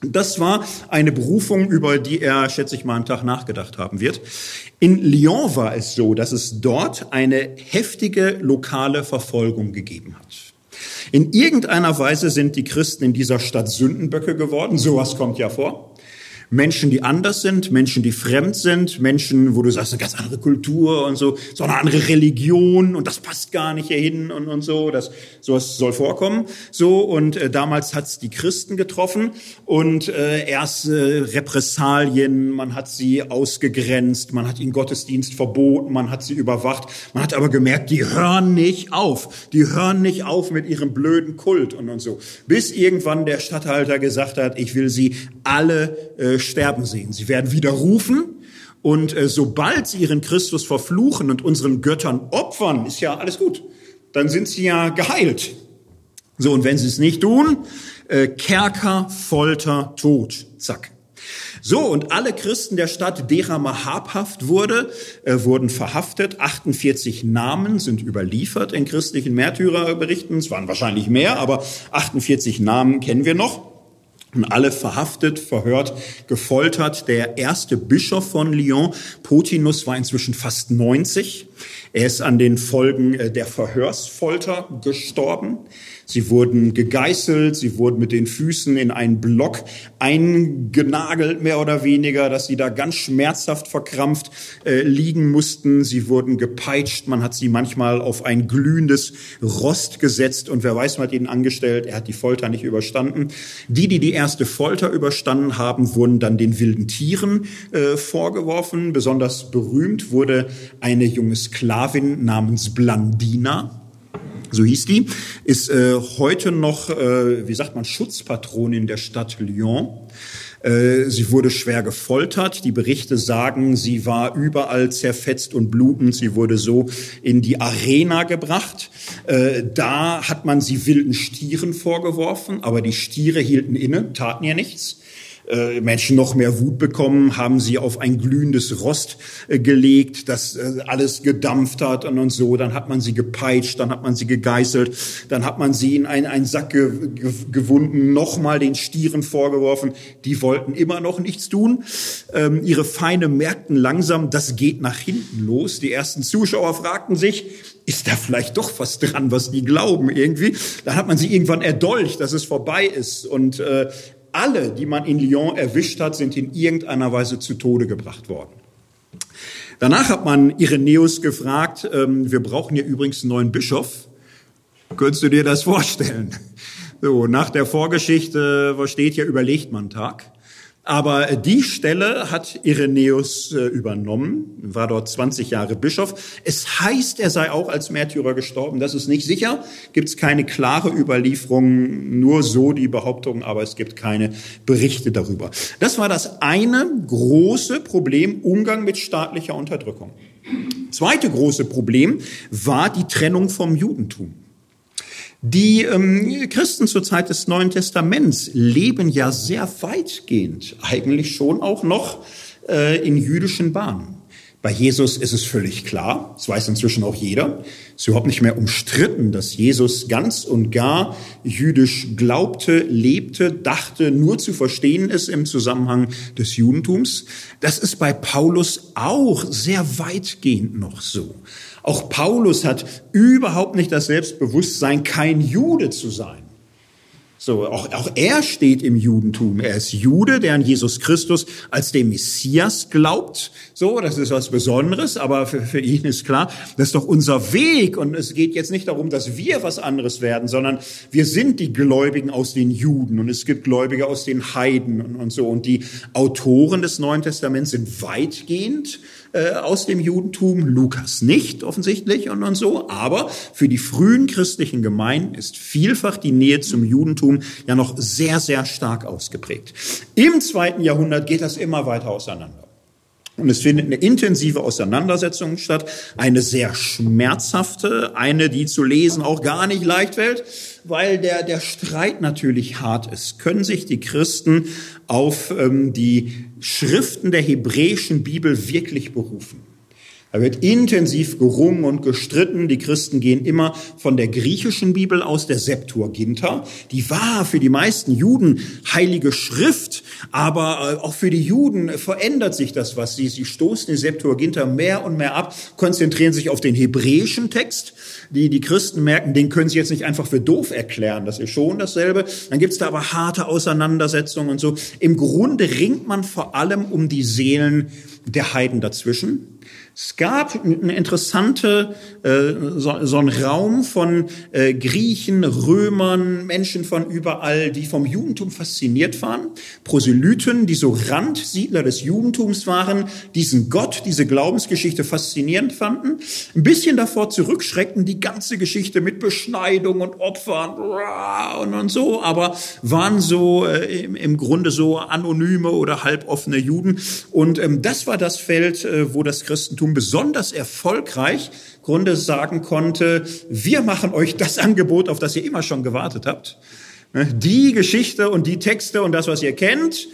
Das war eine Berufung, über die er, schätze ich mal, einen Tag nachgedacht haben wird. In Lyon war es so, dass es dort eine heftige lokale Verfolgung gegeben hat. In irgendeiner Weise sind die Christen in dieser Stadt Sündenböcke geworden. Sowas kommt ja vor. Menschen, die anders sind, Menschen, die fremd sind, Menschen, wo du sagst, eine ganz andere Kultur und so, so eine andere Religion und das passt gar nicht hierhin und, und so, das, sowas soll vorkommen. So, und äh, damals hat's die Christen getroffen und äh, erst äh, Repressalien, man hat sie ausgegrenzt, man hat ihnen Gottesdienst verboten, man hat sie überwacht, man hat aber gemerkt, die hören nicht auf, die hören nicht auf mit ihrem blöden Kult und, und so. Bis irgendwann der Statthalter gesagt hat, ich will sie alle äh, sterben sehen. Sie werden widerrufen und äh, sobald sie ihren Christus verfluchen und unseren Göttern opfern, ist ja alles gut. Dann sind sie ja geheilt. So, und wenn sie es nicht tun, äh, Kerker, Folter, Tod. Zack. So, und alle Christen der Stadt, derer man habhaft wurde, äh, wurden verhaftet. 48 Namen sind überliefert in christlichen Märtyrerberichten. Es waren wahrscheinlich mehr, aber 48 Namen kennen wir noch alle verhaftet, verhört, gefoltert. Der erste Bischof von Lyon, Potinus, war inzwischen fast 90. Er ist an den Folgen äh, der Verhörsfolter gestorben. Sie wurden gegeißelt, sie wurden mit den Füßen in einen Block eingenagelt, mehr oder weniger, dass sie da ganz schmerzhaft verkrampft äh, liegen mussten. Sie wurden gepeitscht, man hat sie manchmal auf ein glühendes Rost gesetzt und wer weiß, man hat ihnen angestellt, er hat die Folter nicht überstanden. Die, die die erste Folter überstanden haben, wurden dann den wilden Tieren äh, vorgeworfen. Besonders berühmt wurde eine junge Sklavin namens Blandina so hieß die, ist äh, heute noch, äh, wie sagt man, Schutzpatronin der Stadt Lyon. Äh, sie wurde schwer gefoltert. Die Berichte sagen, sie war überall zerfetzt und blutend. Sie wurde so in die Arena gebracht. Äh, da hat man sie wilden Stieren vorgeworfen, aber die Stiere hielten inne, taten ihr nichts. Äh, Menschen noch mehr Wut bekommen, haben sie auf ein glühendes Rost äh, gelegt, das äh, alles gedampft hat und, und so. Dann hat man sie gepeitscht, dann hat man sie gegeißelt, dann hat man sie in einen, einen Sack ge, ge, gewunden, nochmal den Stieren vorgeworfen. Die wollten immer noch nichts tun. Ähm, ihre Feinde merkten langsam, das geht nach hinten los. Die ersten Zuschauer fragten sich, ist da vielleicht doch was dran, was die glauben irgendwie. Dann hat man sie irgendwann erdolcht, dass es vorbei ist. Und äh, alle, die man in Lyon erwischt hat, sind in irgendeiner Weise zu Tode gebracht worden. Danach hat man Irenäus gefragt, ähm, wir brauchen hier übrigens einen neuen Bischof. Könntest du dir das vorstellen? So, nach der Vorgeschichte, was steht hier, überlegt man Tag. Aber die Stelle hat Irenäus äh, übernommen, war dort 20 Jahre Bischof. Es heißt, er sei auch als Märtyrer gestorben. Das ist nicht sicher. Gibt es keine klare Überlieferung, nur so die Behauptung, aber es gibt keine Berichte darüber. Das war das eine große Problem, Umgang mit staatlicher Unterdrückung. Zweite große Problem war die Trennung vom Judentum. Die ähm, Christen zur Zeit des Neuen Testaments leben ja sehr weitgehend, eigentlich schon auch noch äh, in jüdischen Bahnen. Bei Jesus ist es völlig klar, das weiß inzwischen auch jeder, es ist überhaupt nicht mehr umstritten, dass Jesus ganz und gar jüdisch glaubte, lebte, dachte, nur zu verstehen ist im Zusammenhang des Judentums. Das ist bei Paulus auch sehr weitgehend noch so. Auch Paulus hat überhaupt nicht das Selbstbewusstsein, kein Jude zu sein. So, auch, auch er steht im Judentum. Er ist Jude, der an Jesus Christus als den Messias glaubt. So, das ist was Besonderes, aber für, für ihn ist klar, das ist doch unser Weg. Und es geht jetzt nicht darum, dass wir was anderes werden, sondern wir sind die Gläubigen aus den Juden und es gibt Gläubige aus den Heiden und, und so. Und die Autoren des Neuen Testaments sind weitgehend äh, aus dem Judentum, Lukas nicht offensichtlich und, und so, aber für die frühen christlichen Gemeinden ist vielfach die Nähe zum Judentum ja noch sehr, sehr stark ausgeprägt. Im zweiten Jahrhundert geht das immer weiter auseinander. Und es findet eine intensive Auseinandersetzung statt, eine sehr schmerzhafte, eine, die zu lesen auch gar nicht leicht fällt, weil der, der Streit natürlich hart ist. Können sich die Christen auf ähm, die Schriften der hebräischen Bibel wirklich berufen? Da wird intensiv gerungen und gestritten. Die Christen gehen immer von der griechischen Bibel aus, der Septuaginta. Die war für die meisten Juden heilige Schrift, aber äh, auch für die Juden verändert sich das was. Sie, sie stoßen die Septuaginta mehr und mehr ab, konzentrieren sich auf den hebräischen Text. Die, die Christen merken, den können sie jetzt nicht einfach für doof erklären. Das ist schon dasselbe. Dann gibt's da aber harte Auseinandersetzungen und so. Im Grunde ringt man vor allem um die Seelen der Heiden dazwischen. Es gab eine interessante, äh, so, so ein Raum von äh, Griechen, Römern, Menschen von überall, die vom Judentum fasziniert waren. Proselyten, die so Randsiedler des Judentums waren, diesen Gott, diese Glaubensgeschichte faszinierend fanden. Ein bisschen davor zurückschreckten, die ganze Geschichte mit Beschneidung und Opfern und, und so, aber waren so äh, im, im Grunde so anonyme oder halboffene Juden. Und ähm, das war das Feld, äh, wo das Christentum Christentum besonders erfolgreich Grunde sagen konnte, wir machen euch das Angebot, auf das ihr immer schon gewartet habt. Ne, die Geschichte und die Texte und das, was ihr kennt,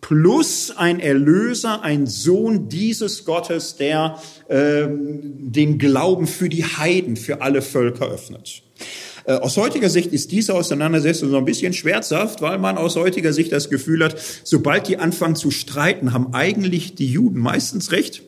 plus ein Erlöser, ein Sohn dieses Gottes, der ähm, den Glauben für die Heiden, für alle Völker öffnet. Äh, aus heutiger Sicht ist diese Auseinandersetzung so ein bisschen schmerzhaft, weil man aus heutiger Sicht das Gefühl hat, sobald die anfangen zu streiten, haben eigentlich die Juden meistens recht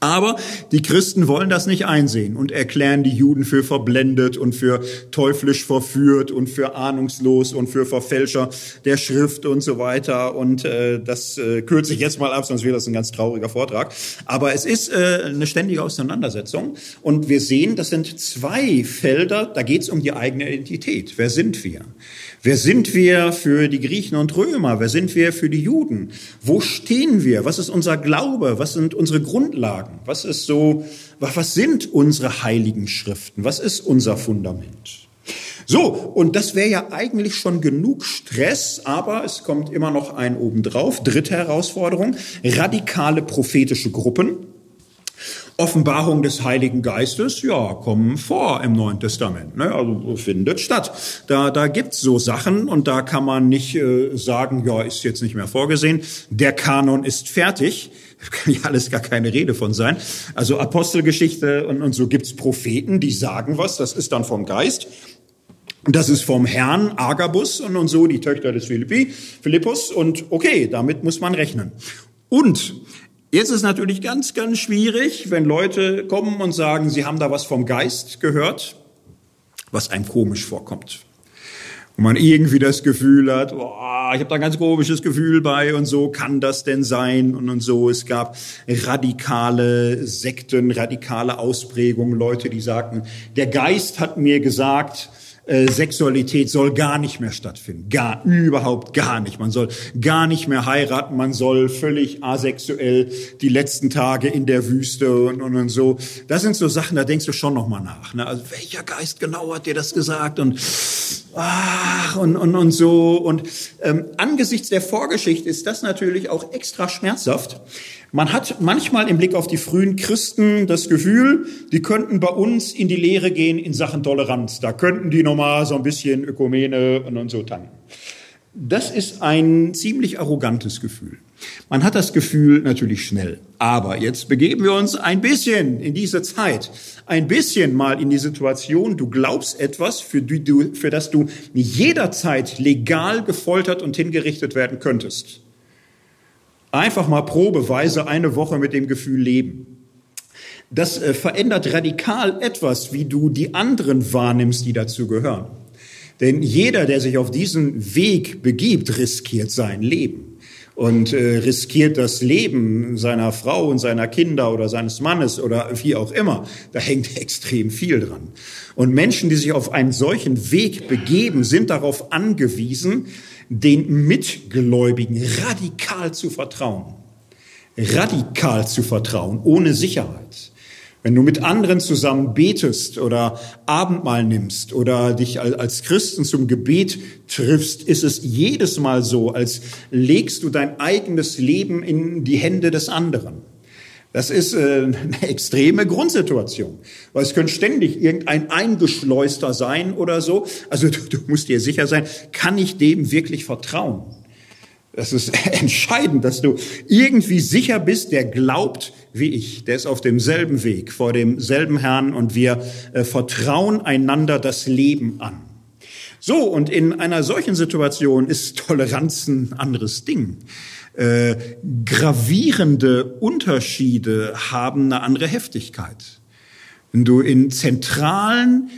aber die Christen wollen das nicht einsehen und erklären die Juden für verblendet und für teuflisch verführt und für ahnungslos und für Verfälscher der Schrift und so weiter. Und äh, das äh, kürze ich jetzt mal ab, sonst wäre das ein ganz trauriger Vortrag. Aber es ist äh, eine ständige Auseinandersetzung. Und wir sehen, das sind zwei Felder, da geht es um die eigene Identität. Wer sind wir? Wer sind wir für die Griechen und Römer? Wer sind wir für die Juden? Wo stehen wir? Was ist unser Glaube? Was sind unsere Grundlagen? Was ist so, was sind unsere heiligen Schriften? Was ist unser Fundament? So, und das wäre ja eigentlich schon genug Stress, aber es kommt immer noch ein obendrauf. Dritte Herausforderung, radikale prophetische Gruppen. Offenbarung des Heiligen Geistes, ja, kommen vor im Neuen Testament. Ne? Also findet statt. Da, da gibt's so Sachen und da kann man nicht äh, sagen, ja, ist jetzt nicht mehr vorgesehen. Der Kanon ist fertig. Da kann ja alles gar keine Rede von sein. Also Apostelgeschichte und, und so gibt's Propheten, die sagen was, das ist dann vom Geist. Das ist vom Herrn Agabus und, und so, die Töchter des Philippi, Philippus. Und okay, damit muss man rechnen. Und Jetzt ist natürlich ganz, ganz schwierig, wenn Leute kommen und sagen, sie haben da was vom Geist gehört, was einem komisch vorkommt. Und man irgendwie das Gefühl hat, oh, ich habe da ein ganz komisches Gefühl bei und so, kann das denn sein und, und so. Es gab radikale Sekten, radikale Ausprägungen, Leute, die sagten, der Geist hat mir gesagt, äh, Sexualität soll gar nicht mehr stattfinden. Gar, überhaupt gar nicht. Man soll gar nicht mehr heiraten. Man soll völlig asexuell die letzten Tage in der Wüste und, und, und so. Das sind so Sachen, da denkst du schon nochmal nach. Ne? Also welcher Geist genau hat dir das gesagt? Und, ach, und, und, und so. Und ähm, angesichts der Vorgeschichte ist das natürlich auch extra schmerzhaft. Man hat manchmal im Blick auf die frühen Christen das Gefühl, die könnten bei uns in die Lehre gehen in Sachen Toleranz. Da könnten die nochmal so ein bisschen Ökumene und, so tanken. Das ist ein ziemlich arrogantes Gefühl. Man hat das Gefühl natürlich schnell. Aber jetzt begeben wir uns ein bisschen in diese Zeit, ein bisschen mal in die Situation, du glaubst etwas, für, die du, für das du jederzeit legal gefoltert und hingerichtet werden könntest. Einfach mal probeweise eine Woche mit dem Gefühl leben. Das äh, verändert radikal etwas, wie du die anderen wahrnimmst, die dazu gehören. Denn jeder, der sich auf diesen Weg begibt, riskiert sein Leben und äh, riskiert das Leben seiner Frau und seiner Kinder oder seines Mannes oder wie auch immer. Da hängt extrem viel dran. Und Menschen, die sich auf einen solchen Weg begeben, sind darauf angewiesen, den Mitgläubigen radikal zu vertrauen. Radikal zu vertrauen, ohne Sicherheit. Wenn du mit anderen zusammen betest oder Abendmahl nimmst oder dich als Christen zum Gebet triffst, ist es jedes Mal so, als legst du dein eigenes Leben in die Hände des anderen. Das ist äh, eine extreme Grundsituation, weil es könnte ständig irgendein Eingeschleuster sein oder so. Also du, du musst dir sicher sein, kann ich dem wirklich vertrauen? Das ist entscheidend, dass du irgendwie sicher bist, der glaubt wie ich, der ist auf demselben Weg vor demselben Herrn und wir äh, vertrauen einander das Leben an. So, und in einer solchen Situation ist Toleranz ein anderes Ding. Äh, gravierende Unterschiede haben eine andere Heftigkeit. Wenn du in zentralen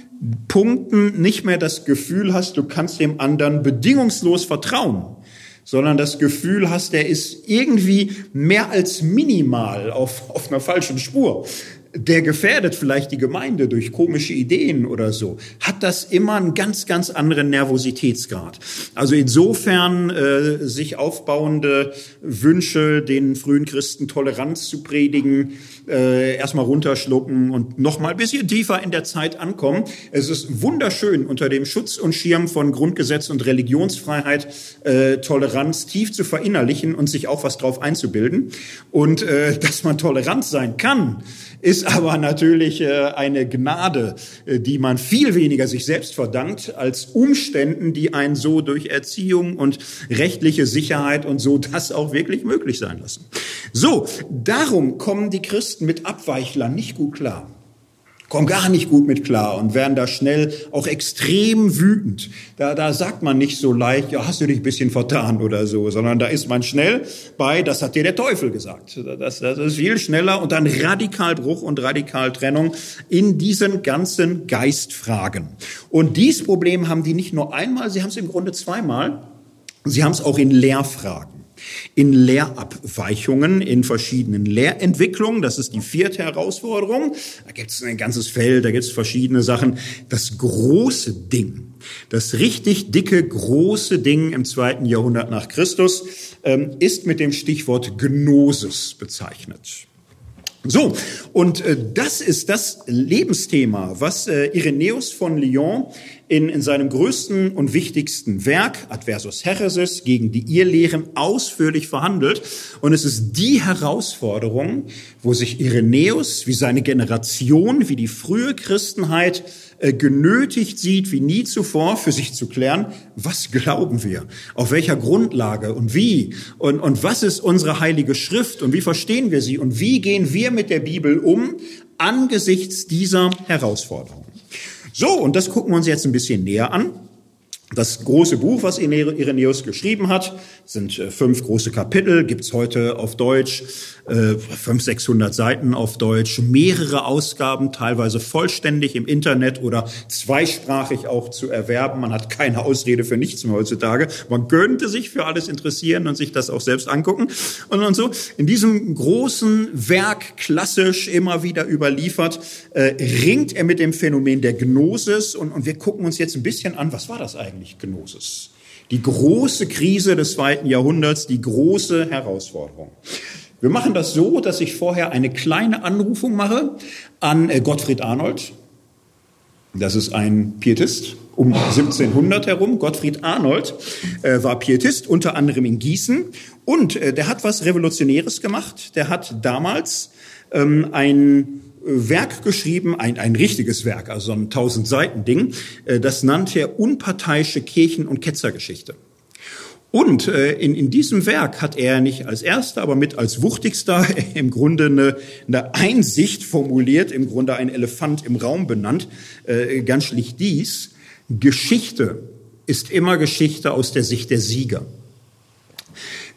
Punkten nicht mehr das Gefühl hast, du kannst dem anderen bedingungslos vertrauen, sondern das Gefühl hast, der ist irgendwie mehr als minimal auf, auf einer falschen Spur der gefährdet vielleicht die Gemeinde durch komische Ideen oder so, hat das immer einen ganz, ganz anderen Nervositätsgrad. Also insofern äh, sich aufbauende Wünsche, den frühen Christen Toleranz zu predigen, äh, erstmal runterschlucken und nochmal ein bisschen tiefer in der Zeit ankommen. Es ist wunderschön, unter dem Schutz und Schirm von Grundgesetz und Religionsfreiheit äh, Toleranz tief zu verinnerlichen und sich auch was drauf einzubilden. Und äh, dass man tolerant sein kann, ist aber natürlich äh, eine Gnade, äh, die man viel weniger sich selbst verdankt als Umständen, die einen so durch Erziehung und rechtliche Sicherheit und so das auch wirklich möglich sein lassen. So, darum kommen die Christen mit Abweichlern nicht gut klar kommen gar nicht gut mit klar und werden da schnell auch extrem wütend. Da, da sagt man nicht so leicht, ja, hast du dich ein bisschen vertan oder so, sondern da ist man schnell bei, das hat dir der Teufel gesagt. Das, das ist viel schneller und dann radikal Bruch und radikal Trennung in diesen ganzen Geistfragen. Und dieses Problem haben die nicht nur einmal, sie haben es im Grunde zweimal. Sie haben es auch in Lehrfragen in Lehrabweichungen, in verschiedenen Lehrentwicklungen. Das ist die vierte Herausforderung. Da gibt es ein ganzes Feld, da gibt es verschiedene Sachen. Das große Ding, das richtig dicke, große Ding im zweiten Jahrhundert nach Christus ähm, ist mit dem Stichwort Gnosis bezeichnet. So, und äh, das ist das Lebensthema, was äh, Irenäus von Lyon in, in seinem größten und wichtigsten Werk, Adversus Heresis, gegen die Irrlehren ausführlich verhandelt. Und es ist die Herausforderung, wo sich Irenäus wie seine Generation, wie die frühe Christenheit genötigt sieht, wie nie zuvor, für sich zu klären, was glauben wir, auf welcher Grundlage? Und wie? Und, und was ist unsere heilige Schrift? Und wie verstehen wir sie? Und wie gehen wir mit der Bibel um angesichts dieser Herausforderung. So, und das gucken wir uns jetzt ein bisschen näher an. Das große Buch, was Irenäus geschrieben hat, sind äh, fünf große Kapitel, gibt's heute auf Deutch, äh, fünf, sechshundert Seiten auf Deutsch, mehrere Ausgaben, teilweise vollständig im Internet oder zweisprachig auch zu erwerben. Man hat keine Ausrede für nichts mehr heutzutage. Man könnte sich für alles interessieren und sich das auch selbst angucken. Und, und so, in diesem großen Werk, klassisch immer wieder überliefert, äh, ringt er mit dem Phänomen der Gnosis und, und wir gucken uns jetzt ein bisschen an, was war das eigentlich Gnosis? Die große Krise des zweiten Jahrhunderts, die große Herausforderung. Wir machen das so, dass ich vorher eine kleine Anrufung mache an äh, Gottfried Arnold. Das ist ein Pietist um 1700 herum. Gottfried Arnold äh, war Pietist, unter anderem in Gießen. Und äh, der hat was Revolutionäres gemacht. Der hat damals ähm, ein Werk geschrieben, ein, ein richtiges Werk, also ein tausend Seiten Ding. Äh, das nannte er unparteiische Kirchen- und Ketzergeschichte. Und äh, in, in diesem Werk hat er nicht als erster, aber mit als wuchtigster im Grunde eine, eine Einsicht formuliert, im Grunde ein Elefant im Raum benannt, äh, ganz schlicht dies. Geschichte ist immer Geschichte aus der Sicht der Sieger.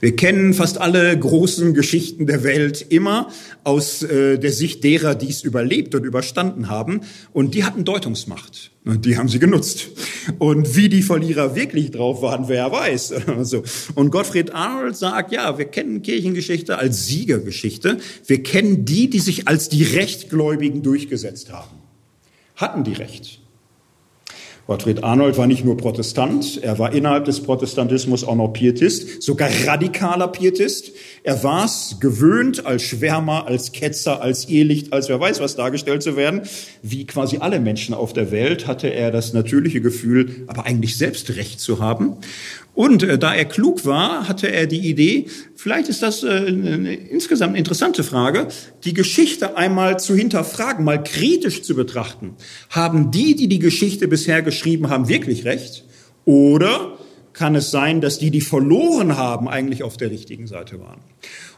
Wir kennen fast alle großen Geschichten der Welt immer aus äh, der Sicht derer, die es überlebt und überstanden haben. Und die hatten Deutungsmacht. Und die haben sie genutzt. Und wie die Verlierer wirklich drauf waren, wer weiß. so. Und Gottfried Arnold sagt, ja, wir kennen Kirchengeschichte als Siegergeschichte. Wir kennen die, die sich als die Rechtgläubigen durchgesetzt haben. Hatten die Recht. Gottfried Arnold war nicht nur Protestant, er war innerhalb des Protestantismus auch noch Pietist, sogar radikaler Pietist. Er war es gewöhnt, als Schwärmer, als Ketzer, als Ehelicht, als wer weiß was dargestellt zu werden. Wie quasi alle Menschen auf der Welt hatte er das natürliche Gefühl, aber eigentlich selbst Recht zu haben. Und äh, da er klug war, hatte er die Idee, vielleicht ist das äh, eine insgesamt interessante Frage, die Geschichte einmal zu hinterfragen, mal kritisch zu betrachten. Haben die, die die Geschichte bisher geschrieben haben, wirklich recht? Oder kann es sein, dass die, die verloren haben, eigentlich auf der richtigen Seite waren?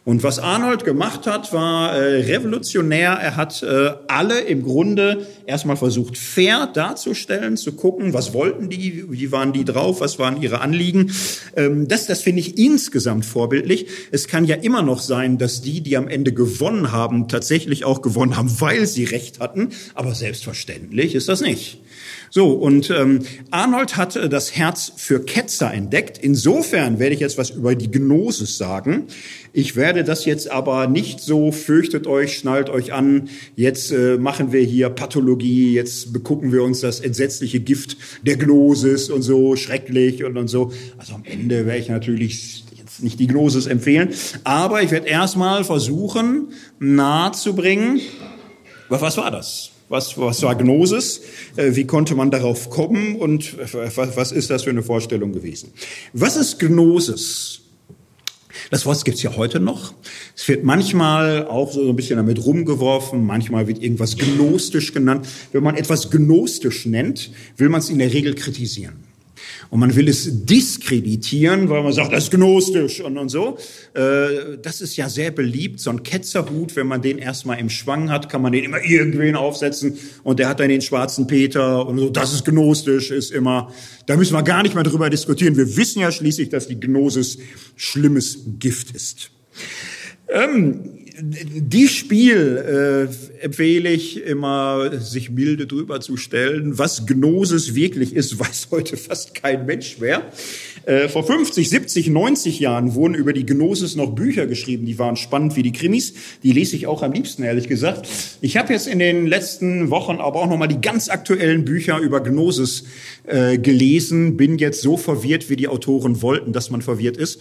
Und was Arnold gemacht hat, war äh, revolutionär. Er hat äh, alle im Grunde erstmal versucht, fair darzustellen, zu gucken, was wollten die, wie waren die drauf, was waren ihre Anliegen. Ähm, das, das finde ich insgesamt vorbildlich. Es kann ja immer noch sein, dass die, die am Ende gewonnen haben, tatsächlich auch gewonnen haben, weil sie recht hatten. Aber selbstverständlich ist das nicht. So, und ähm, Arnold hat äh, das Herz für Ketzer entdeckt. Insofern werde ich jetzt was über die Gnosis sagen. Ich werde das jetzt aber nicht so, fürchtet euch, schnallt euch an, jetzt äh, machen wir hier Pathologie, jetzt begucken wir uns das entsetzliche Gift der Gnosis und so, schrecklich und, und so. Also am Ende werde ich natürlich jetzt nicht die Gnosis empfehlen, aber ich werde erstmal versuchen, nahezubringen, was war das? Was, was war Gnosis? Äh, wie konnte man darauf kommen? Und was ist das für eine Vorstellung gewesen? Was ist Gnosis? Das Wort gibt's ja heute noch. Es wird manchmal auch so ein bisschen damit rumgeworfen, manchmal wird irgendwas gnostisch genannt. Wenn man etwas gnostisch nennt, will man es in der Regel kritisieren. Und man will es diskreditieren, weil man sagt, das ist gnostisch und, und so. Äh, das ist ja sehr beliebt. So ein Ketzerhut, wenn man den erstmal im Schwang hat, kann man den immer irgendwen aufsetzen und der hat dann den schwarzen Peter und so. Das ist gnostisch, ist immer, da müssen wir gar nicht mehr drüber diskutieren. Wir wissen ja schließlich, dass die Gnosis schlimmes Gift ist. Ähm, die Spiel äh, empfehle ich immer, sich milde drüber zu stellen. Was Gnosis wirklich ist, weiß heute fast kein Mensch mehr. Äh, vor 50, 70, 90 Jahren wurden über die Gnosis noch Bücher geschrieben, die waren spannend wie die Krimis. Die lese ich auch am liebsten, ehrlich gesagt. Ich habe jetzt in den letzten Wochen aber auch noch mal die ganz aktuellen Bücher über Gnosis äh, gelesen, bin jetzt so verwirrt, wie die Autoren wollten, dass man verwirrt ist,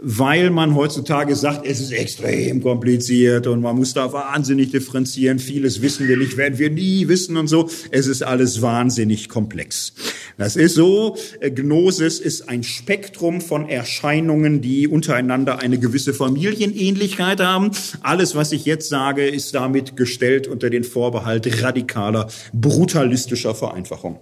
weil man heutzutage sagt, es ist extrem kompliziert und man muss da wahnsinnig differenzieren. Vieles wissen wir nicht, werden wir nie wissen und so. Es ist alles wahnsinnig komplex. Das ist so, Gnosis ist ein Spektrum von Erscheinungen, die untereinander eine gewisse Familienähnlichkeit haben. Alles, was ich jetzt sage, ist damit gestellt unter den Vorbehalt radikaler, brutalistischer Vereinfachung.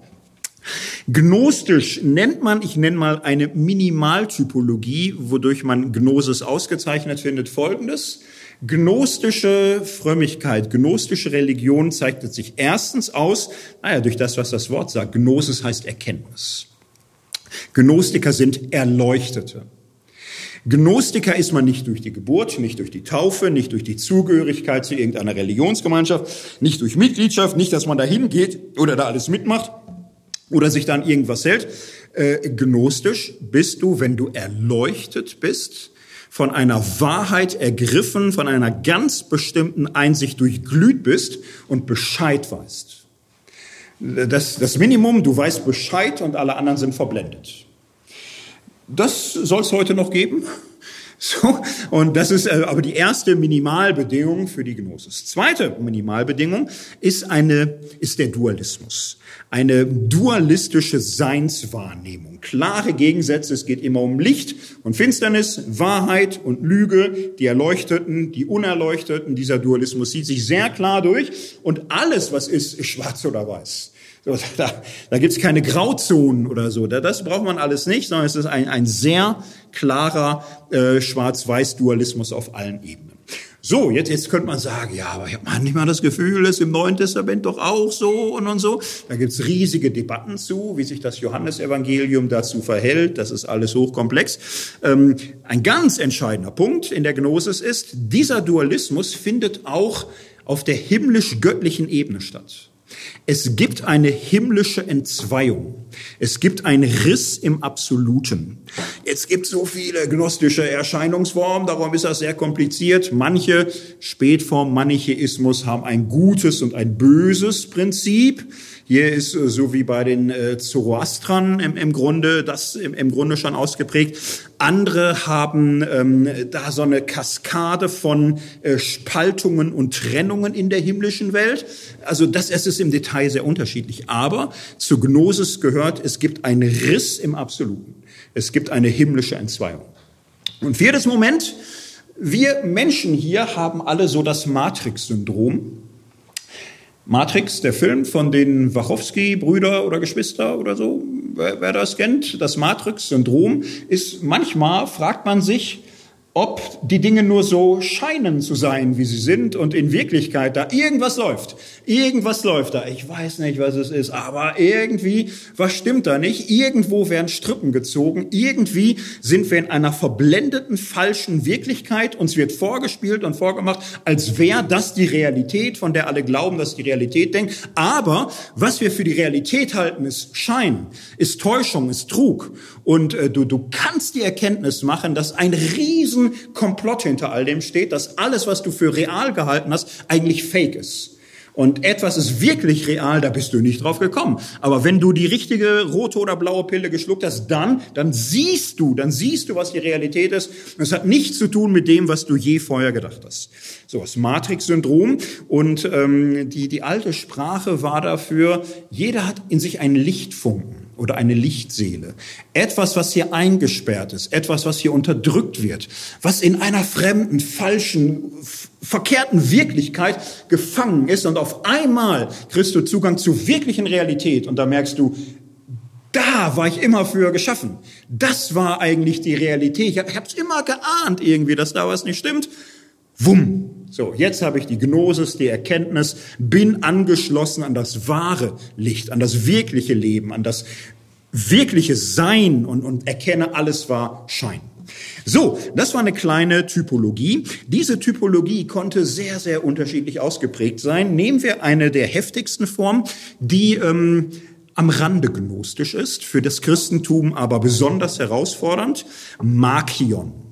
Gnostisch nennt man, ich nenne mal eine Minimaltypologie, wodurch man Gnosis ausgezeichnet findet, folgendes. Gnostische Frömmigkeit, gnostische Religion zeichnet sich erstens aus, naja, durch das, was das Wort sagt. Gnosis heißt Erkenntnis. Gnostiker sind Erleuchtete. Gnostiker ist man nicht durch die Geburt, nicht durch die Taufe, nicht durch die Zugehörigkeit zu irgendeiner Religionsgemeinschaft, nicht durch Mitgliedschaft, nicht, dass man da hingeht oder da alles mitmacht oder sich dann irgendwas hält. Äh, gnostisch bist du, wenn du erleuchtet bist, von einer Wahrheit ergriffen, von einer ganz bestimmten Einsicht durchglüht bist und Bescheid weißt. Das, das Minimum, du weißt Bescheid und alle anderen sind verblendet. Das soll es heute noch geben. So, und das ist äh, aber die erste Minimalbedingung für die Gnosis. Zweite Minimalbedingung ist eine, ist der Dualismus. Eine dualistische Seinswahrnehmung. Klare Gegensätze. Es geht immer um Licht und Finsternis, Wahrheit und Lüge, die Erleuchteten, die Unerleuchteten. Dieser Dualismus sieht sich sehr klar durch und alles, was ist, ist schwarz oder weiß. Da da gibt es keine Grauzonen oder so. Das braucht man alles nicht, sondern es ist ein, ein sehr klarer äh, Schwarz-Weiß-Dualismus auf allen Ebenen. So, jetzt, jetzt könnte man sagen, ja, aber ich habe manchmal das Gefühl, ist im Neuen Testament doch auch so und und so. Da gibt's riesige Debatten zu, wie sich das Johannesevangelium dazu verhält. Das ist alles hochkomplex. Ähm, ein ganz entscheidender Punkt in der Gnosis ist, dieser Dualismus findet auch auf der himmlisch-göttlichen Ebene statt. Es gibt eine himmlische Entzweiung. Es gibt einen Riss im Absoluten. Es gibt so viele gnostische Erscheinungsformen, darum ist das sehr kompliziert. Manche Spätform Manichäismus haben ein gutes und ein böses Prinzip. Hier ist äh, so wie bei den äh, Zoroastrern im, im Grunde das im, im Grunde schon ausgeprägt. Andere haben ähm, da so eine Kaskade von äh, Spaltungen und Trennungen in der himmlischen Welt. Also das es ist im Detail sehr unterschiedlich. Aber zu Gnosis gehört, es gibt einen Riss im Absoluten. Es gibt eine himmlische Entzweiung. Und viertes Moment, wir Menschen hier haben alle so das Matrix-Syndrom. Matrix, der Film von den Wachowski-Brüder oder Geschwister oder so, wer, wer das kennt, das Matrix-Syndrom ist manchmal, fragt man sich, ob die Dinge nur so scheinen zu sein, wie sie sind und in Wirklichkeit da irgendwas läuft. Irgendwas läuft da. Ich weiß nicht, was es ist, aber irgendwie, was stimmt da nicht? Irgendwo werden Strippen gezogen. Irgendwie sind wir in einer verblendeten, falschen Wirklichkeit. Uns wird vorgespielt und vorgemacht, als wäre das die Realität, von der alle glauben, dass die Realität denkt. Aber was wir für die Realität halten, ist Schein, ist Täuschung, ist Trug. Und äh, du, du kannst die Erkenntnis machen, dass ein riesen Komplott hinter all dem steht, dass alles, was du für real gehalten hast, eigentlich fake ist. Und etwas ist wirklich real, da bist du nicht drauf gekommen. Aber wenn du die richtige rote oder blaue Pille geschluckt hast, dann, dann siehst du, dann siehst du, was die Realität ist. Es hat nichts zu tun mit dem, was du je vorher gedacht hast. So, das Matrix-Syndrom. Und ähm, die, die alte Sprache war dafür, jeder hat in sich einen Lichtfunken oder eine Lichtseele. Etwas, was hier eingesperrt ist, etwas, was hier unterdrückt wird, was in einer fremden, falschen, verkehrten Wirklichkeit gefangen ist und auf einmal kriegst du Zugang zu wirklichen Realität und da merkst du, da war ich immer für geschaffen. Das war eigentlich die Realität. Ich habe es immer geahnt irgendwie, dass da was nicht stimmt. Wumm, so, jetzt habe ich die Gnosis, die Erkenntnis, bin angeschlossen an das wahre Licht, an das wirkliche Leben, an das wirkliche Sein und, und erkenne, alles war Schein. So, das war eine kleine Typologie. Diese Typologie konnte sehr, sehr unterschiedlich ausgeprägt sein. Nehmen wir eine der heftigsten Formen, die ähm, am Rande gnostisch ist, für das Christentum aber besonders herausfordernd, Makion.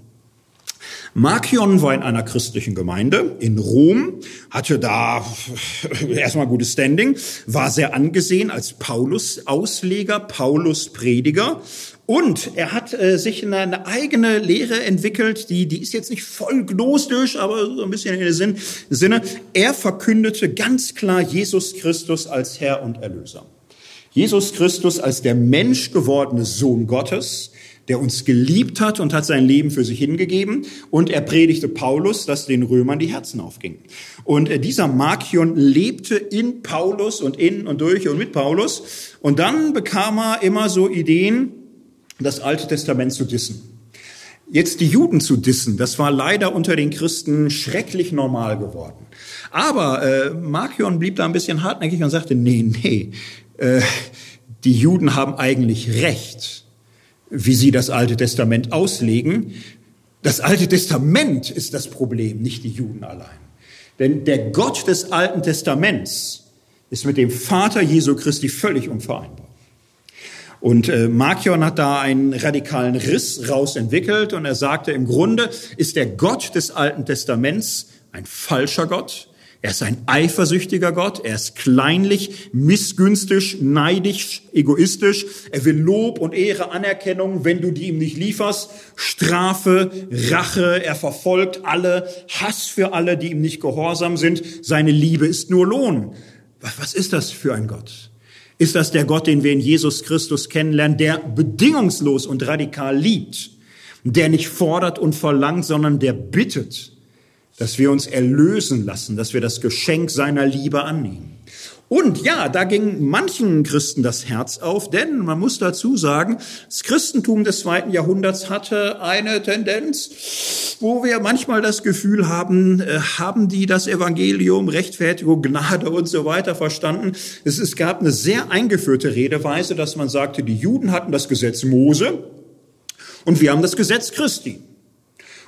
Markion war in einer christlichen Gemeinde in Rom, hatte da erstmal gutes Standing, war sehr angesehen als Paulus-Ausleger, Paulus-Prediger und er hat äh, sich eine, eine, eigene Lehre entwickelt, die, die ist jetzt nicht voll gnostisch, aber so ein bisschen in dem Sinn, Sinne. Er verkündete ganz klar Jesus Christus als Herr und Erlöser. Jesus Christus als der Mensch gewordene Sohn Gottes, der uns geliebt hat und hat sein Leben für sich hingegeben. Und er predigte Paulus, dass den Römern die Herzen aufgingen. Und äh, dieser Markion lebte in Paulus und in und durch und mit Paulus. Und dann bekam er immer so Ideen, das Alte Testament zu dissen. Jetzt die Juden zu dissen, das war leider unter den Christen schrecklich normal geworden. Aber äh, Markion blieb da ein bisschen hartnäckig und sagte, nee, nee, äh, die Juden haben eigentlich recht wie sie das Alte Testament auslegen. Das Alte Testament ist das Problem, nicht die Juden allein. Denn der Gott des Alten Testaments ist mit dem Vater Jesu Christi völlig unvereinbar. Und äh, Markion hat da einen radikalen Riss raus entwickelt und er sagte, im Grunde ist der Gott des Alten Testaments ein falscher Gott, er ist ein eifersüchtiger Gott, er ist kleinlich, missgünstig, neidisch, egoistisch. Er will Lob und Ehre, Anerkennung, wenn du die ihm nicht lieferst. Strafe, Rache, er verfolgt alle, Hass für alle, die ihm nicht gehorsam sind. Seine Liebe ist nur Lohn. Was ist das für ein Gott? Ist das der Gott, den wir in Jesus Christus kennenlernen, der bedingungslos und radikal liebt, der nicht fordert und verlangt, sondern der bittet? Dass wir uns erlösen lassen, dass wir das Geschenk seiner Liebe annehmen. Und ja, da ging manchen Christen das Herz auf, denn man muss dazu sagen, das Christentum des zweiten Jahrhunderts hatte eine Tendenz, wo wir manchmal das Gefühl haben, äh, haben die das Evangelium, Rechtfertigung, Gnade und so weiter verstanden. Es, es gab eine sehr eingeführte Redeweise, dass man sagte, die Juden hatten das Gesetz Mose und wir haben das Gesetz Christi.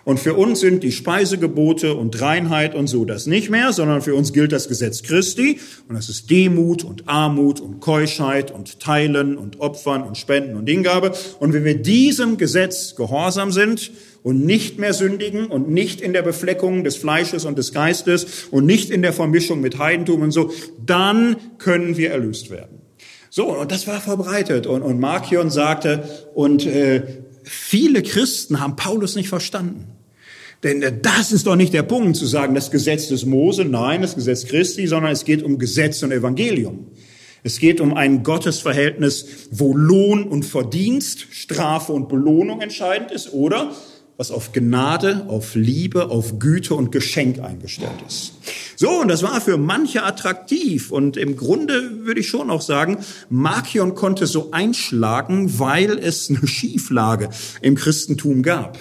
Und für uns sind die Speisegebote und Reinheit und so das nicht mehr, sondern für uns gilt das Gesetz Christi. Und das ist Demut und Armut und Keuschheit und Teilen und Opfern und Spenden und Hingabe. Und wenn wir diesem Gesetz gehorsam sind und nicht mehr sündigen und nicht in der Befleckung des Fleisches und des Geistes und nicht in der Vermischung mit Heidentum und so, dann können wir erlöst werden. So, und das war verbreitet. Und, und Markion sagte, und äh, viele Christen haben Paulus nicht verstanden. Denn äh, das ist doch nicht der Punkt zu sagen, das Gesetz des Mose, nein, das Gesetz Christi, sondern es geht um Gesetz und Evangelium. Es geht um ein Gottesverhältnis, wo Lohn und Verdienst, Strafe und Belohnung entscheidend ist oder was auf Gnade, auf Liebe, auf Güte und Geschenk eingestellt ist. So, und das war für manche attraktiv. Und im Grunde würde ich schon auch sagen, Markion konnte so einschlagen, weil es eine Schieflage im Christentum gab.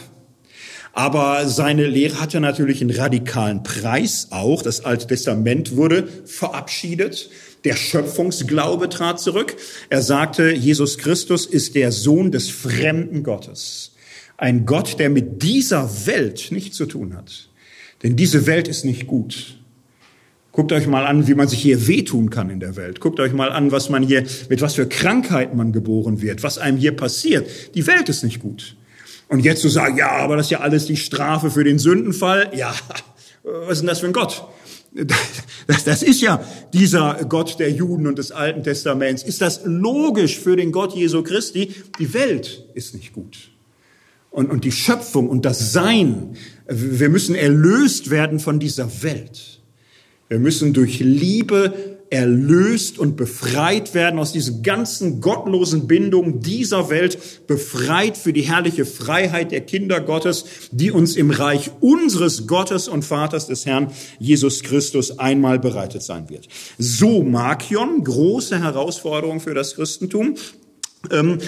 Aber seine Lehre hatte natürlich einen radikalen Preis auch. Das Alte Testament wurde verabschiedet. Der Schöpfungsglaube trat zurück. Er sagte, Jesus Christus ist der Sohn des fremden Gottes. Ein Gott, der mit dieser Welt nichts zu tun hat. Denn diese Welt ist nicht gut. Guckt euch mal an, wie man sich hier wehtun kann in der Welt. Guckt euch mal an, was man hier, mit was für Krankheiten man geboren wird, was einem hier passiert. Die Welt ist nicht gut. Und jetzt zu sagen, ja, aber das ist ja alles die Strafe für den Sündenfall. Ja, was ist denn das für ein Gott? Das, das ist ja dieser Gott der Juden und des Alten Testaments. Ist das logisch für den Gott Jesu Christi? Die Welt ist nicht gut. Und, und die Schöpfung und das Sein, wir müssen erlöst werden von dieser Welt. Wir müssen durch Liebe erlöst und befreit werden aus diesen ganzen gottlosen Bindungen dieser Welt, befreit für die herrliche Freiheit der Kinder Gottes, die uns im Reich unseres Gottes und Vaters des Herrn Jesus Christus einmal bereitet sein wird. So Markion, große Herausforderung für das Christentum. Ähm,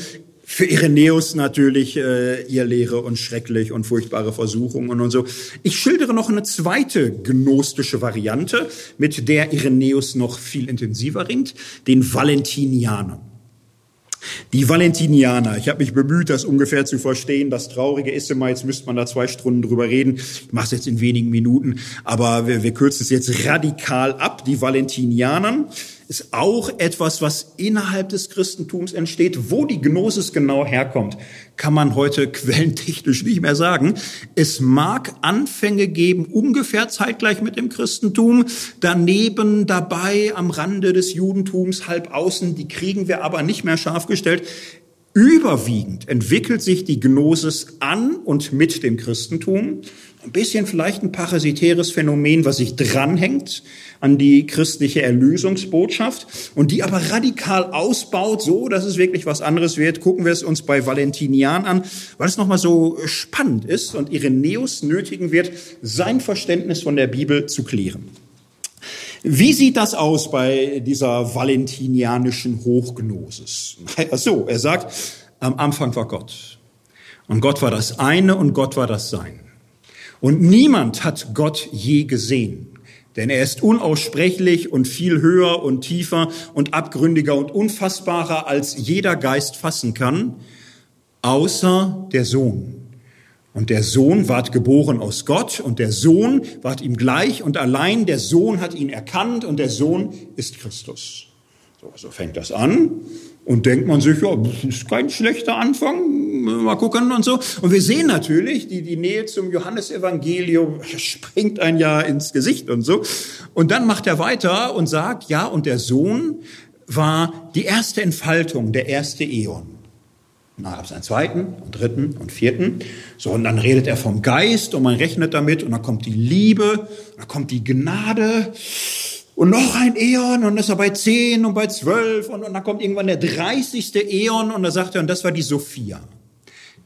für Irenäus natürlich äh, ihr Lehre und schrecklich und furchtbare Versuchungen und so. Ich schildere noch eine zweite gnostische Variante, mit der Irenäus noch viel intensiver ringt, den Valentinianern. Die Valentinianer, ich habe mich bemüht, das ungefähr zu verstehen. Das Traurige ist immer, jetzt müsste man da zwei Stunden drüber reden. Ich mache es jetzt in wenigen Minuten, aber wir, wir kürzen es jetzt radikal ab. Die Valentinianer ist auch etwas, was innerhalb des Christentums entsteht. Wo die Gnosis genau herkommt, kann man heute quellentechnisch nicht mehr sagen. Es mag Anfänge geben, ungefähr zeitgleich mit dem Christentum, daneben, dabei, am Rande des Judentums, halb außen, die kriegen wir aber nicht mehr scharf gestellt. Überwiegend entwickelt sich die Gnosis an und mit dem Christentum. Ein bisschen vielleicht ein parasitäres Phänomen, was sich dranhängt an die christliche Erlösungsbotschaft und die aber radikal ausbaut, so dass es wirklich was anderes wird. Gucken wir es uns bei Valentinian an, weil es nochmal so spannend ist und Irenäus nötigen wird, sein Verständnis von der Bibel zu klären. Wie sieht das aus bei dieser valentinianischen Hochgnosis? Ach so, er sagt, am Anfang war Gott. Und Gott war das eine und Gott war das Sein. Und niemand hat Gott je gesehen. Denn er ist unaussprechlich und viel höher und tiefer und abgründiger und unfassbarer, als jeder Geist fassen kann, außer der Sohn. Und der Sohn ward geboren aus Gott und der Sohn ward ihm gleich und allein der Sohn hat ihn erkannt und der Sohn ist Christus. So, so fängt das an und denkt man sich, ja, das ist kein schlechter Anfang, mal gucken und so. Und wir sehen natürlich, die, die Nähe zum Johannesevangelium springt ein Jahr ins Gesicht und so. Und dann macht er weiter und sagt, ja, und der Sohn war die erste Entfaltung, der erste Äon. Dann gab es einen zweiten und dritten und vierten. So, und dann redet er vom Geist und man rechnet damit und dann kommt die Liebe, dann kommt die Gnade und noch ein Äon und dann ist er bei zehn und bei zwölf und, und dann kommt irgendwann der dreißigste Äon und da sagt er, und das war die Sophia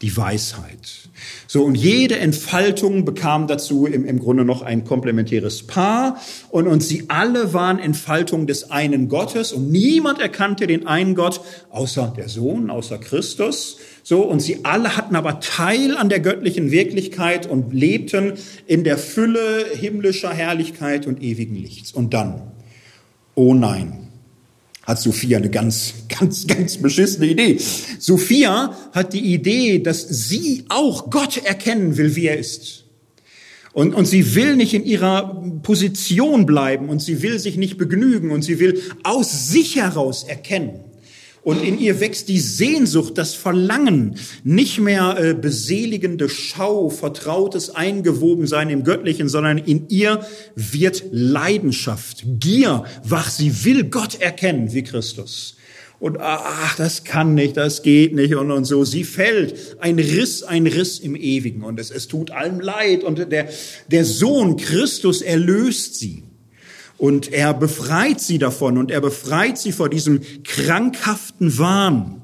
die Weisheit. So, und jede Entfaltung bekam dazu im, im Grunde noch ein komplementäres Paar und, und sie alle waren Entfaltung des einen Gottes und niemand erkannte den einen Gott außer der Sohn, außer Christus. So, und sie alle hatten aber Teil an der göttlichen Wirklichkeit und lebten in der Fülle himmlischer Herrlichkeit und ewigen Lichts. Und dann, oh nein, hat Sophia eine ganz, ganz, ganz beschissene Idee. Sophia hat die Idee, dass sie auch Gott erkennen will, wie er ist. Und, und sie will nicht in ihrer Position bleiben und sie will sich nicht begnügen und sie will aus sich heraus erkennen. Und in ihr wächst die Sehnsucht, das Verlangen, nicht mehr äh, beseligende Schau, vertrautes Eingewobensein im Göttlichen, sondern in ihr wird Leidenschaft, Gier wach. Sie will Gott erkennen wie Christus. Und ach, das kann nicht, das geht nicht und, und so. Sie fällt. Ein Riss, ein Riss im Ewigen. Und es, es tut allem leid. Und der, der Sohn Christus erlöst sie. Und er befreit sie davon und er befreit sie vor diesem krankhaften Wahn.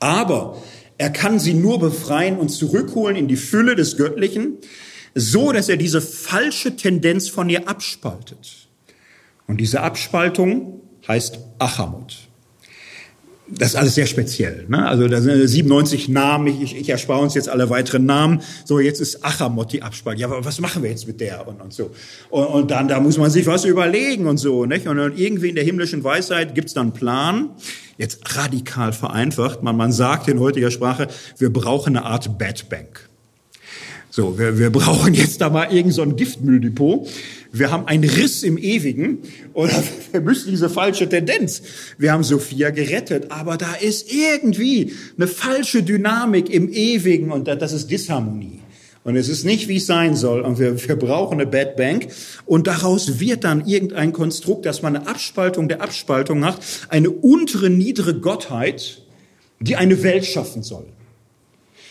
Aber er kann sie nur befreien und zurückholen in die Fülle des Göttlichen, so dass er diese falsche Tendenz von ihr abspaltet. Und diese Abspaltung heißt Achamut das ist alles sehr speziell. Ne? Also da sind 97 Namen, ich, ich erspare uns jetzt alle weiteren Namen. So, jetzt ist Achamot die Absprache. Ja, aber was machen wir jetzt mit der und, und so? Und, und dann, da muss man sich was überlegen und so. Nicht? Und irgendwie in der himmlischen Weisheit gibt's dann einen Plan. Jetzt radikal vereinfacht. Man, man sagt in heutiger Sprache, wir brauchen eine Art Bad Bank. So, wir, wir brauchen jetzt da mal irgend so ein Giftmülldepot. Wir haben einen Riss im Ewigen oder wir müssen diese falsche Tendenz. Wir haben Sophia gerettet, aber da ist irgendwie eine falsche Dynamik im Ewigen und das ist Disharmonie. Und es ist nicht, wie es sein soll. Und wir, wir brauchen eine Bad Bank. Und daraus wird dann irgendein Konstrukt, dass man eine Abspaltung der Abspaltung hat, eine untere, niedere Gottheit, die eine Welt schaffen soll.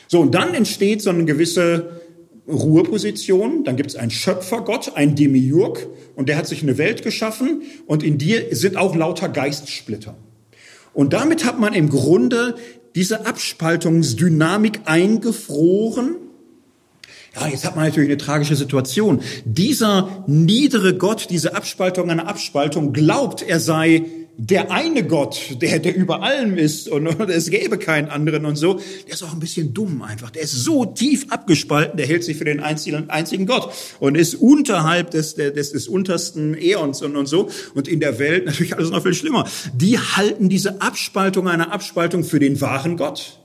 So, und dann entsteht so eine gewisse Ruheposition, dann gibt es einen Schöpfergott, einen Demiurg, und der hat sich eine Welt geschaffen, und in dir sind auch lauter Geistsplitter. Und damit hat man im Grunde diese Abspaltungsdynamik eingefroren. Ja, jetzt hat man natürlich eine tragische Situation. Dieser niedere Gott, diese Abspaltung einer Abspaltung, glaubt, er sei der eine Gott, der, der über allem ist und, und es gäbe keinen anderen und so, der ist auch ein bisschen dumm einfach. Der ist so tief abgespalten, der hält sich für den einzigen, einzigen Gott und ist unterhalb des, des, des untersten Äons und, und so. Und in der Welt natürlich alles noch viel schlimmer. Die halten diese Abspaltung einer Abspaltung für den wahren Gott.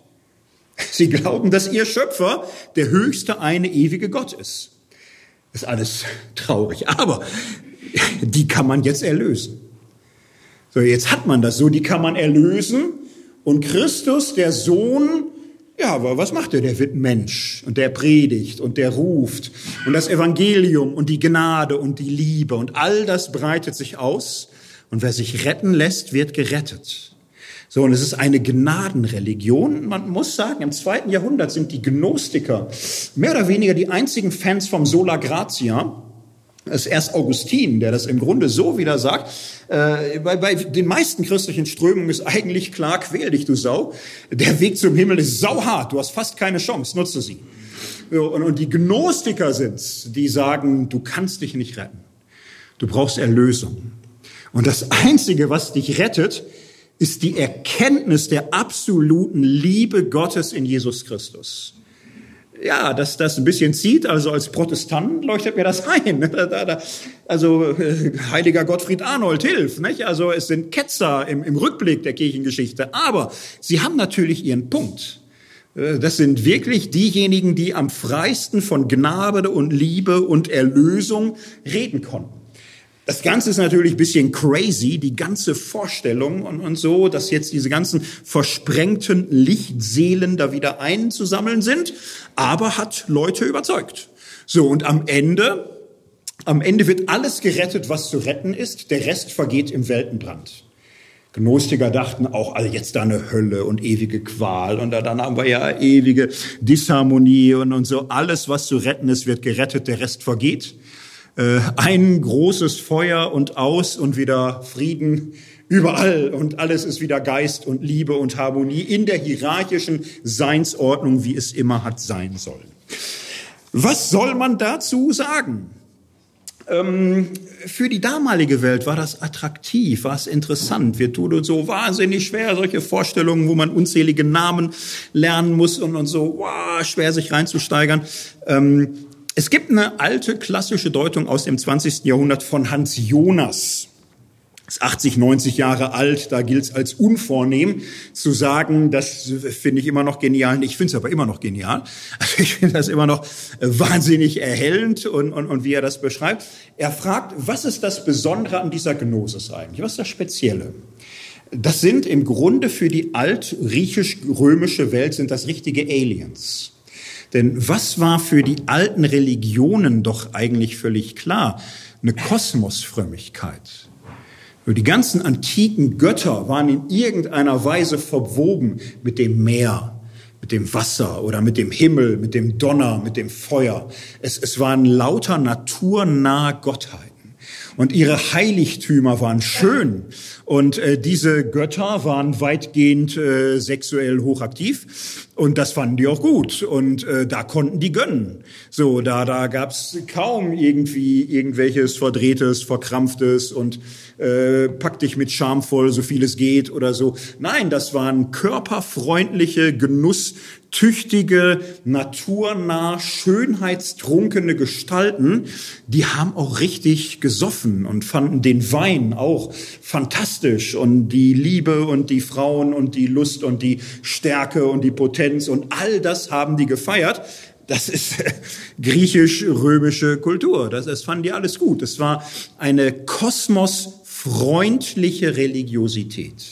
Sie glauben, dass ihr Schöpfer der höchste eine ewige Gott ist. Ist alles traurig. Aber die kann man jetzt erlösen. So, jetzt hat man das so, die kann man erlösen. Und Christus, der Sohn, ja, aber was macht er? Der wird Mensch und der predigt und der ruft und das Evangelium und die Gnade und die Liebe und all das breitet sich aus und wer sich retten lässt, wird gerettet. So, und es ist eine Gnadenreligion. Man muss sagen, im zweiten Jahrhundert sind die Gnostiker mehr oder weniger die einzigen Fans vom Sola Gratia. Es ist erst Augustin, der das im Grunde so wieder sagt. Äh, bei, bei den meisten christlichen Strömungen ist eigentlich klar, quäl dich, du Sau. Der Weg zum Himmel ist sauhart, du hast fast keine Chance, nutze sie. Und, und die Gnostiker sind's, die sagen, du kannst dich nicht retten. Du brauchst Erlösung. Und das Einzige, was dich rettet, ist die Erkenntnis der absoluten Liebe Gottes in Jesus Christus ja, dass das ein bisschen zieht. Also als Protestant leuchtet mir das ein. Also äh, heiliger Gottfried Arnold hilft. Nicht? Also es sind Ketzer im, im Rückblick der Kirchengeschichte. Aber sie haben natürlich ihren Punkt. Äh, das sind wirklich diejenigen, die am freisten von Gnade und Liebe und Erlösung reden konnten. Das Ganze ist natürlich ein bisschen crazy, die ganze Vorstellung und, und so, dass jetzt diese ganzen versprengten Lichtseelen da wieder einzusammeln sind, aber hat Leute überzeugt. So, und am Ende, am Ende wird alles gerettet, was zu retten ist, der Rest vergeht im Weltenbrand. Gnostiker dachten auch, also jetzt da eine Hölle und ewige Qual und dann haben wir ja ewige Disharmonie und, und so. Alles, was zu retten ist, wird gerettet, der Rest vergeht. Äh, ein großes Feuer und aus und wieder Frieden überall und alles ist wieder Geist und Liebe und Harmonie in der hierarchischen Seinsordnung, wie es immer hat sein sollen. Was soll man dazu sagen? Ähm, für die damalige Welt war das attraktiv, war es interessant. Wir tun uns so wahnsinnig schwer, solche Vorstellungen, wo man unzählige Namen lernen muss und, und so wow, schwer sich reinzusteigern. Ähm, es gibt eine alte klassische Deutung aus dem 20. Jahrhundert von Hans Jonas. Ist 80, 90 Jahre alt, da gilt es als unvornehm zu sagen, das finde ich immer noch genial. Ich finde es aber immer noch genial. Also ich finde das immer noch wahnsinnig erhellend und, und, und wie er das beschreibt. Er fragt, was ist das Besondere an dieser Gnosis eigentlich? Was ist das Spezielle? Das sind im Grunde für die alt-griechisch-römische Welt sind das richtige Aliens. Denn was war für die alten Religionen doch eigentlich völlig klar? Eine Kosmosfrömmigkeit. Die ganzen antiken Götter waren in irgendeiner Weise verwoben mit dem Meer, mit dem Wasser oder mit dem Himmel, mit dem Donner, mit dem Feuer. Es, es waren lauter naturnahe Gottheiten. Und ihre Heiligtümer waren schön. Und äh, diese Götter waren weitgehend äh, sexuell hochaktiv. Und das fanden die auch gut. Und äh, da konnten die gönnen. So, da, da gab's kaum irgendwie irgendwelches Verdrehtes, Verkrampftes und äh, pack dich mit schamvoll, so viel es geht oder so. Nein, das waren körperfreundliche, genusstüchtige, naturnah, schönheitstrunkene Gestalten. Die haben auch richtig gesoffen und fanden den Wein auch fantastisch und die Liebe und die Frauen und die Lust und die Stärke und die Potenz und all das haben die gefeiert. Das ist griechisch-römische Kultur. Das, das fanden die alles gut. Es war eine Kosmos freundliche Religiosität.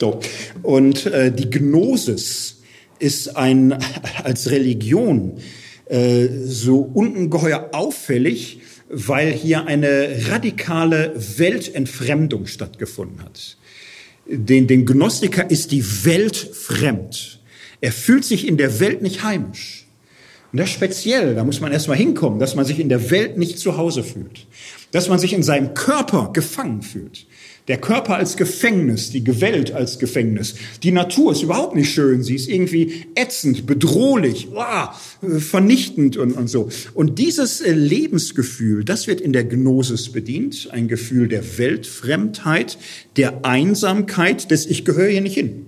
So. Und äh, die Gnosis ist ein, als Religion äh, so ungeheuer auffällig, weil hier eine radikale Weltentfremdung stattgefunden hat. Den, den Gnostiker ist die Welt fremd. Er fühlt sich in der Welt nicht heimisch. Und das speziell, da muss man erstmal hinkommen, dass man sich in der Welt nicht zu Hause fühlt dass man sich in seinem Körper gefangen fühlt. Der Körper als Gefängnis, die Welt als Gefängnis. Die Natur ist überhaupt nicht schön, sie ist irgendwie ätzend, bedrohlich, oh, vernichtend und, und so. Und dieses äh, Lebensgefühl, das wird in der Gnosis bedient, ein Gefühl der Weltfremdheit, der Einsamkeit, des Ich gehöre hier nicht hin.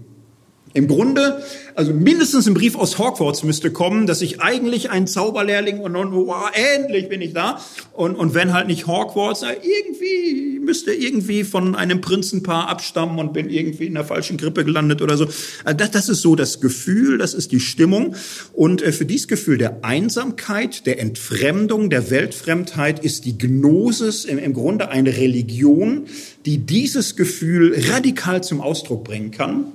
Im Grunde, also mindestens ein Brief aus Hogwarts müsste kommen, dass ich eigentlich ein Zauberlehrling und, und wow, endlich bin ich da. Und, und wenn halt nicht Hogwarts, irgendwie müsste irgendwie von einem Prinzenpaar abstammen und bin irgendwie in der falschen Grippe gelandet oder so. Also das, das ist so das Gefühl, das ist die Stimmung. Und äh, für dieses Gefühl der Einsamkeit, der Entfremdung, der Weltfremdheit ist die Gnosis im, im Grunde eine Religion, die dieses Gefühl radikal zum Ausdruck bringen kann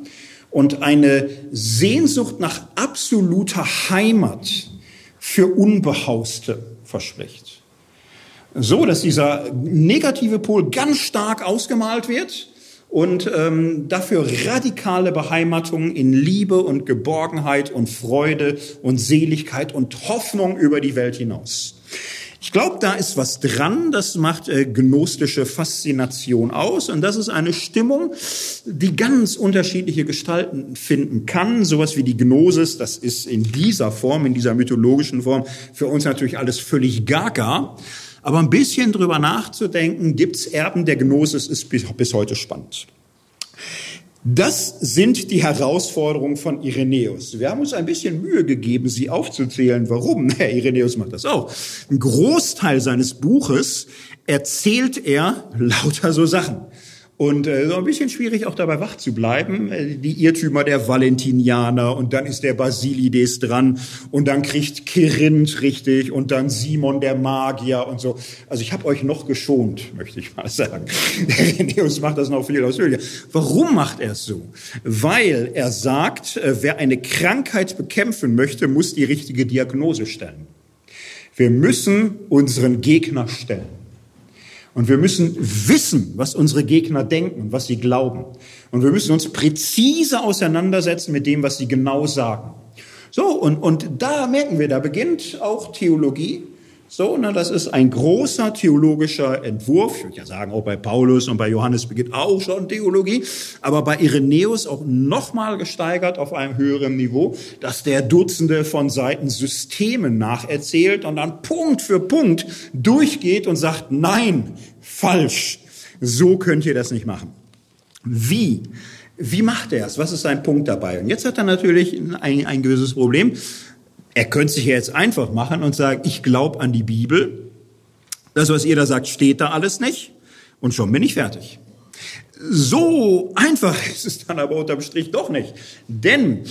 und eine Sehnsucht nach absoluter Heimat für Unbehauste verspricht. So, dass dieser negative Pol ganz stark ausgemalt wird und ähm, dafür radikale Beheimatung in Liebe und Geborgenheit und Freude und Seligkeit und Hoffnung über die Welt hinaus. Ich glaube, da ist was dran, das macht äh, gnostische Faszination aus und das ist eine Stimmung, die ganz unterschiedliche Gestalten finden kann. Sowas wie die Gnosis, das ist in dieser Form, in dieser mythologischen Form für uns natürlich alles völlig gaga. Aber ein bisschen drüber nachzudenken, gibt's Erben der Gnosis, ist bis, bis heute spannend. Das sind die Herausforderungen von Irenäus. Wir haben uns ein bisschen Mühe gegeben, sie aufzuzählen. Warum? Herr Irenäus macht das auch. Ein Großteil seines Buches erzählt er lauter so Sachen. Und äh, so ein bisschen schwierig auch dabei wach zu bleiben. Äh, die Irrtümer der Valentinianer und dann ist der Basilides dran und dann kriegt Kirinth richtig und dann Simon der Magier und so. Also ich habe euch noch geschont, möchte ich mal sagen. Der Reneus macht das noch viel ausführlicher. Warum macht er es so? Weil er sagt, äh, wer eine Krankheit bekämpfen möchte, muss die richtige Diagnose stellen. Wir müssen unseren Gegner stellen. Und wir müssen wissen, was unsere Gegner denken und was sie glauben. Und wir müssen uns präzise auseinandersetzen mit dem, was sie genau sagen. So, und, und da merken wir, da beginnt auch Theologie. So, ne, das ist ein großer theologischer Entwurf. Ich würde ja sagen, auch bei Paulus und bei Johannes beginnt auch schon Theologie, aber bei Irenäus auch nochmal gesteigert auf einem höheren Niveau, dass der Dutzende von Seiten Systemen nacherzählt und dann Punkt für Punkt durchgeht und sagt, nein, falsch, so könnt ihr das nicht machen. Wie? Wie macht er es? Was ist sein Punkt dabei? Und jetzt hat er natürlich ein, ein gewisses Problem. Er könnte sich jetzt einfach machen und sagen, ich glaube an die Bibel. Das, was ihr da sagt, steht da alles nicht. Und schon bin ich fertig. So einfach ist es dann aber unterm Strich doch nicht. Denn,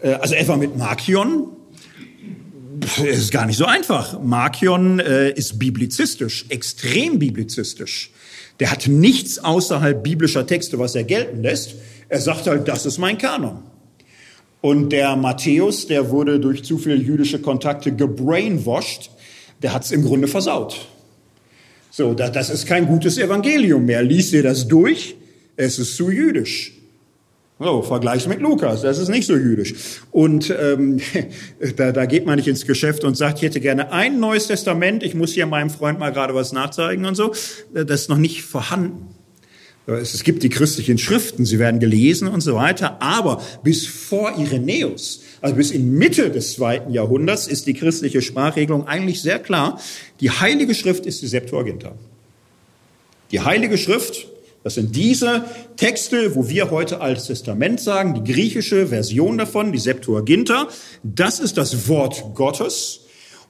äh, also etwa mit Markion, ist gar nicht so einfach. Markion äh, ist biblizistisch, extrem biblizistisch. Der hat nichts außerhalb biblischer Texte, was er gelten lässt. Er sagt halt, das ist mein Kanon. Und der Matthäus, der wurde durch zu viele jüdische Kontakte gebrainwashed, der hat es im Grunde versaut. So, das ist kein gutes Evangelium mehr. Lies dir das durch, es ist zu jüdisch. So, vergleich's mit Lukas, das ist nicht so jüdisch. Und ähm, da, da geht man nicht ins Geschäft und sagt, ich hätte gerne ein neues Testament, ich muss hier meinem Freund mal gerade was nachzeigen und so. Das ist noch nicht vorhanden. Es gibt die christlichen Schriften, sie werden gelesen und so weiter, aber bis vor Irenäus, also bis in Mitte des zweiten Jahrhunderts, ist die christliche Sprachregelung eigentlich sehr klar. Die Heilige Schrift ist die Septuaginta. Die Heilige Schrift, das sind diese Texte, wo wir heute Altes Testament sagen, die griechische Version davon, die Septuaginta, das ist das Wort Gottes.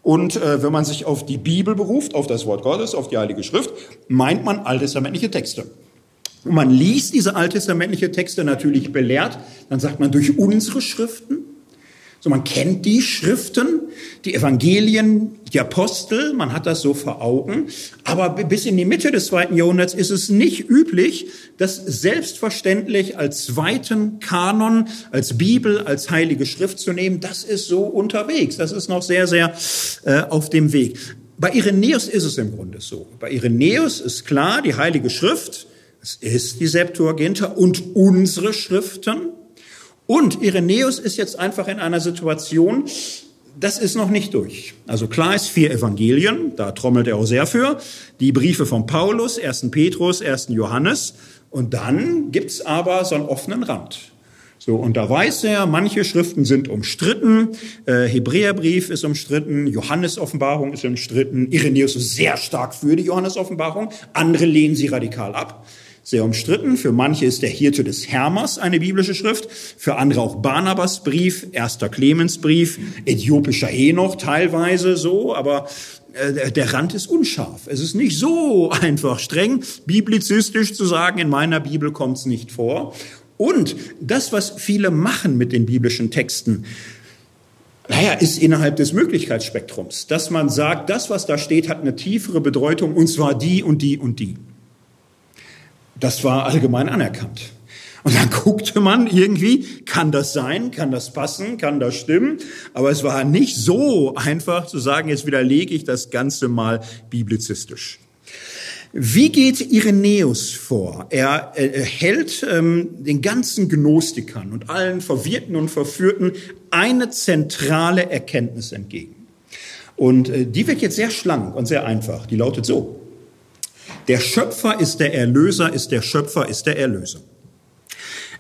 Und äh, wenn man sich auf die Bibel beruft, auf das Wort Gottes, auf die Heilige Schrift, meint man alttestamentliche Texte. Und man liest diese alttestamentliche Texte natürlich belehrt, dann sagt man durch unsere Schriften. So, man kennt die Schriften, die Evangelien, die Apostel, man hat das so vor Augen. Aber bis in die Mitte des zweiten Jahrhunderts ist es nicht üblich, das selbstverständlich als zweiten Kanon, als Bibel, als heilige Schrift zu nehmen. Das ist so unterwegs. Das ist noch sehr, sehr äh, auf dem Weg. Bei Irenäus ist es im Grunde so. Bei Irenäus ist klar, die heilige Schrift, es ist die Septuaginta und unsere Schriften. Und Irenäus ist jetzt einfach in einer Situation, das ist noch nicht durch. Also klar ist vier Evangelien, da trommelt er auch sehr für. Die Briefe von Paulus, 1. Petrus, 1. Johannes. Und dann gibt's aber so einen offenen Rand. So, und da weiß er, manche Schriften sind umstritten. Äh, Hebräerbrief ist umstritten, Johannes-Offenbarung ist umstritten. Irenäus ist sehr stark für die Johannes-Offenbarung. Andere lehnen sie radikal ab. Sehr umstritten. Für manche ist der Hirte des Hermers eine biblische Schrift, für andere auch Barnabas Brief, erster Clemensbrief, äthiopischer Henoch teilweise so, aber äh, der Rand ist unscharf. Es ist nicht so einfach streng biblizistisch zu sagen, in meiner Bibel kommt es nicht vor. Und das, was viele machen mit den biblischen Texten, naja, ist innerhalb des Möglichkeitsspektrums, dass man sagt, das, was da steht, hat eine tiefere Bedeutung, und zwar die und die und die. Das war allgemein anerkannt. Und dann guckte man irgendwie, kann das sein, kann das passen, kann das stimmen? Aber es war nicht so einfach zu sagen, jetzt widerlege ich das Ganze mal biblizistisch. Wie geht Irenäus vor? Er, er hält ähm, den ganzen Gnostikern und allen Verwirrten und Verführten eine zentrale Erkenntnis entgegen. Und äh, die wird jetzt sehr schlank und sehr einfach. Die lautet so. Der Schöpfer ist der Erlöser, ist der Schöpfer, ist der Erlöser.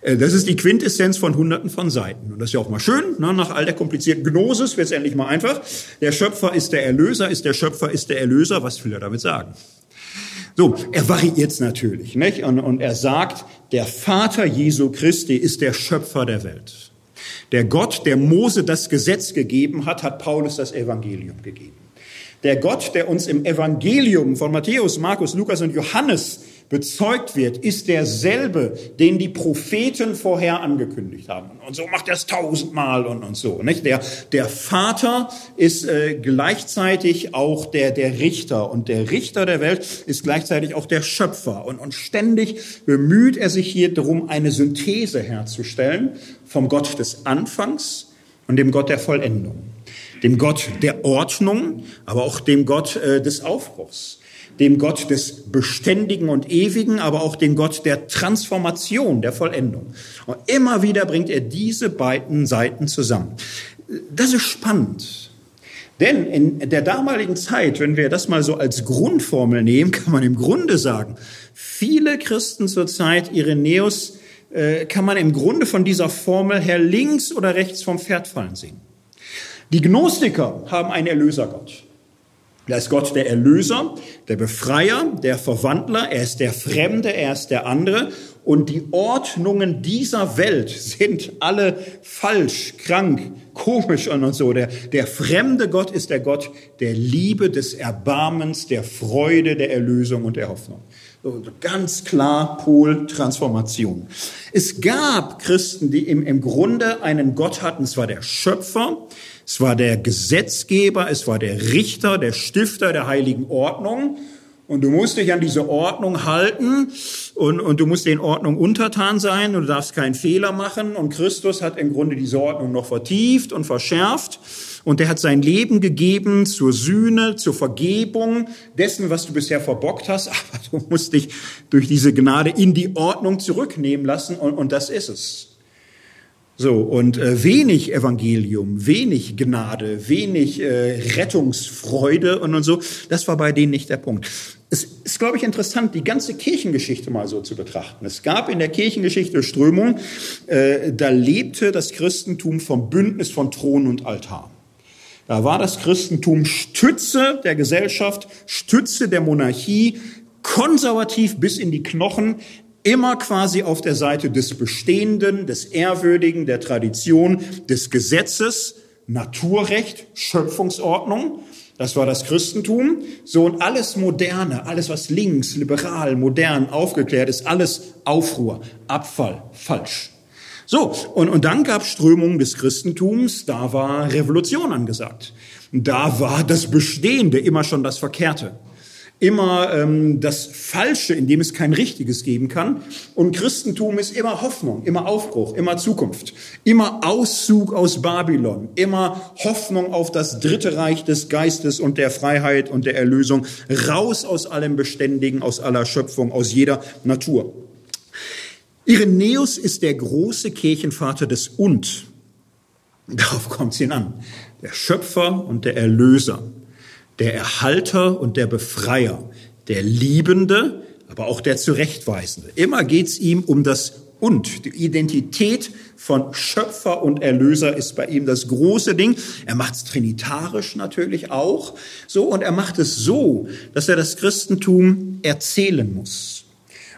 Äh, das ist die Quintessenz von Hunderten von Seiten. Und das ist ja auch mal schön, ne? nach all der komplizierten Gnosis wird es endlich mal einfach. Der Schöpfer ist der Erlöser, ist der Schöpfer, ist der Erlöser. Was will er damit sagen? So, er variiert natürlich, nicht? Und, und er sagt, der Vater Jesu Christi ist der Schöpfer der Welt. Der Gott, der Mose das Gesetz gegeben hat, hat Paulus das Evangelium gegeben. Der Gott, der uns im Evangelium von Matthäus, Markus, Lukas und Johannes bezeugt wird, ist derselbe, den die Propheten vorher angekündigt haben. Und so macht er es tausendmal und, und so. Nicht? Der, der Vater ist äh, gleichzeitig auch der, der Richter und der Richter der Welt ist gleichzeitig auch der Schöpfer. Und, und ständig bemüht er sich hier darum, eine Synthese herzustellen vom Gott des Anfangs und dem Gott der Vollendung dem Gott der Ordnung, aber auch dem Gott äh, des Aufbruchs dem Gott des Beständigen und Ewigen, aber auch dem Gott der Transformation, der Vollendung. Und immer wieder bringt er diese beiden Seiten zusammen. Das ist spannend. Denn in der damaligen Zeit, wenn wir das mal so als Grundformel nehmen, kann man im Grunde sagen, viele Christen zur Zeit Irenäus äh, kann man im Grunde von dieser Formel her links oder rechts vom Pferd fallen sehen. Die Gnostiker haben einen Erlösergott. Er ist Gott der Erlöser, der Befreier, der Verwandler, er ist der Fremde, er ist der andere. Und die Ordnungen dieser Welt sind alle falsch, krank, komisch und so. Der, der fremde Gott ist der Gott der Liebe, des Erbarmens, der Freude, der Erlösung und der Hoffnung. So, ganz klar Pol Transformation. Es gab Christen, die im, im Grunde einen Gott hatten, es war der Schöpfer, es war der Gesetzgeber, es war der Richter, der Stifter der heiligen Ordnung. Und du musst dich an diese Ordnung halten und, und du musst den Ordnung untertan sein und du darfst keinen Fehler machen. Und Christus hat im Grunde diese Ordnung noch vertieft und verschärft. Und er hat sein Leben gegeben zur Sühne, zur Vergebung dessen, was du bisher verbockt hast. Aber du musst dich durch diese Gnade in die Ordnung zurücknehmen lassen und, und das ist es. So, und äh, wenig Evangelium, wenig Gnade, wenig äh, Rettungsfreude und, und so, das war bei denen nicht der Punkt. Es ist, glaube ich, interessant, die ganze Kirchengeschichte mal so zu betrachten. Es gab in der Kirchengeschichte Strömung, äh, da lebte das Christentum vom Bündnis von Thron und Altar. Da war das Christentum Stütze der Gesellschaft, Stütze der Monarchie, konservativ bis in die Knochen, immer quasi auf der Seite des Bestehenden, des Ehrwürdigen, der Tradition, des Gesetzes, Naturrecht, Schöpfungsordnung. Das war das Christentum. So und alles Moderne, alles was links, liberal, modern, aufgeklärt ist, alles Aufruhr, Abfall, falsch. So, und, und dann gab Strömungen des Christentums, da war Revolution angesagt. Da war das Bestehende immer schon das Verkehrte immer ähm, das Falsche, in dem es kein Richtiges geben kann. Und Christentum ist immer Hoffnung, immer Aufbruch, immer Zukunft, immer Auszug aus Babylon, immer Hoffnung auf das dritte Reich des Geistes und der Freiheit und der Erlösung, raus aus allem Beständigen, aus aller Schöpfung, aus jeder Natur. Irenäus ist der große Kirchenvater des Und. Darauf kommt es ihn an. Der Schöpfer und der Erlöser der Erhalter und der Befreier, der Liebende, aber auch der Zurechtweisende. Immer geht's ihm um das und. Die Identität von Schöpfer und Erlöser ist bei ihm das große Ding. Er macht es trinitarisch natürlich auch so und er macht es so, dass er das Christentum erzählen muss.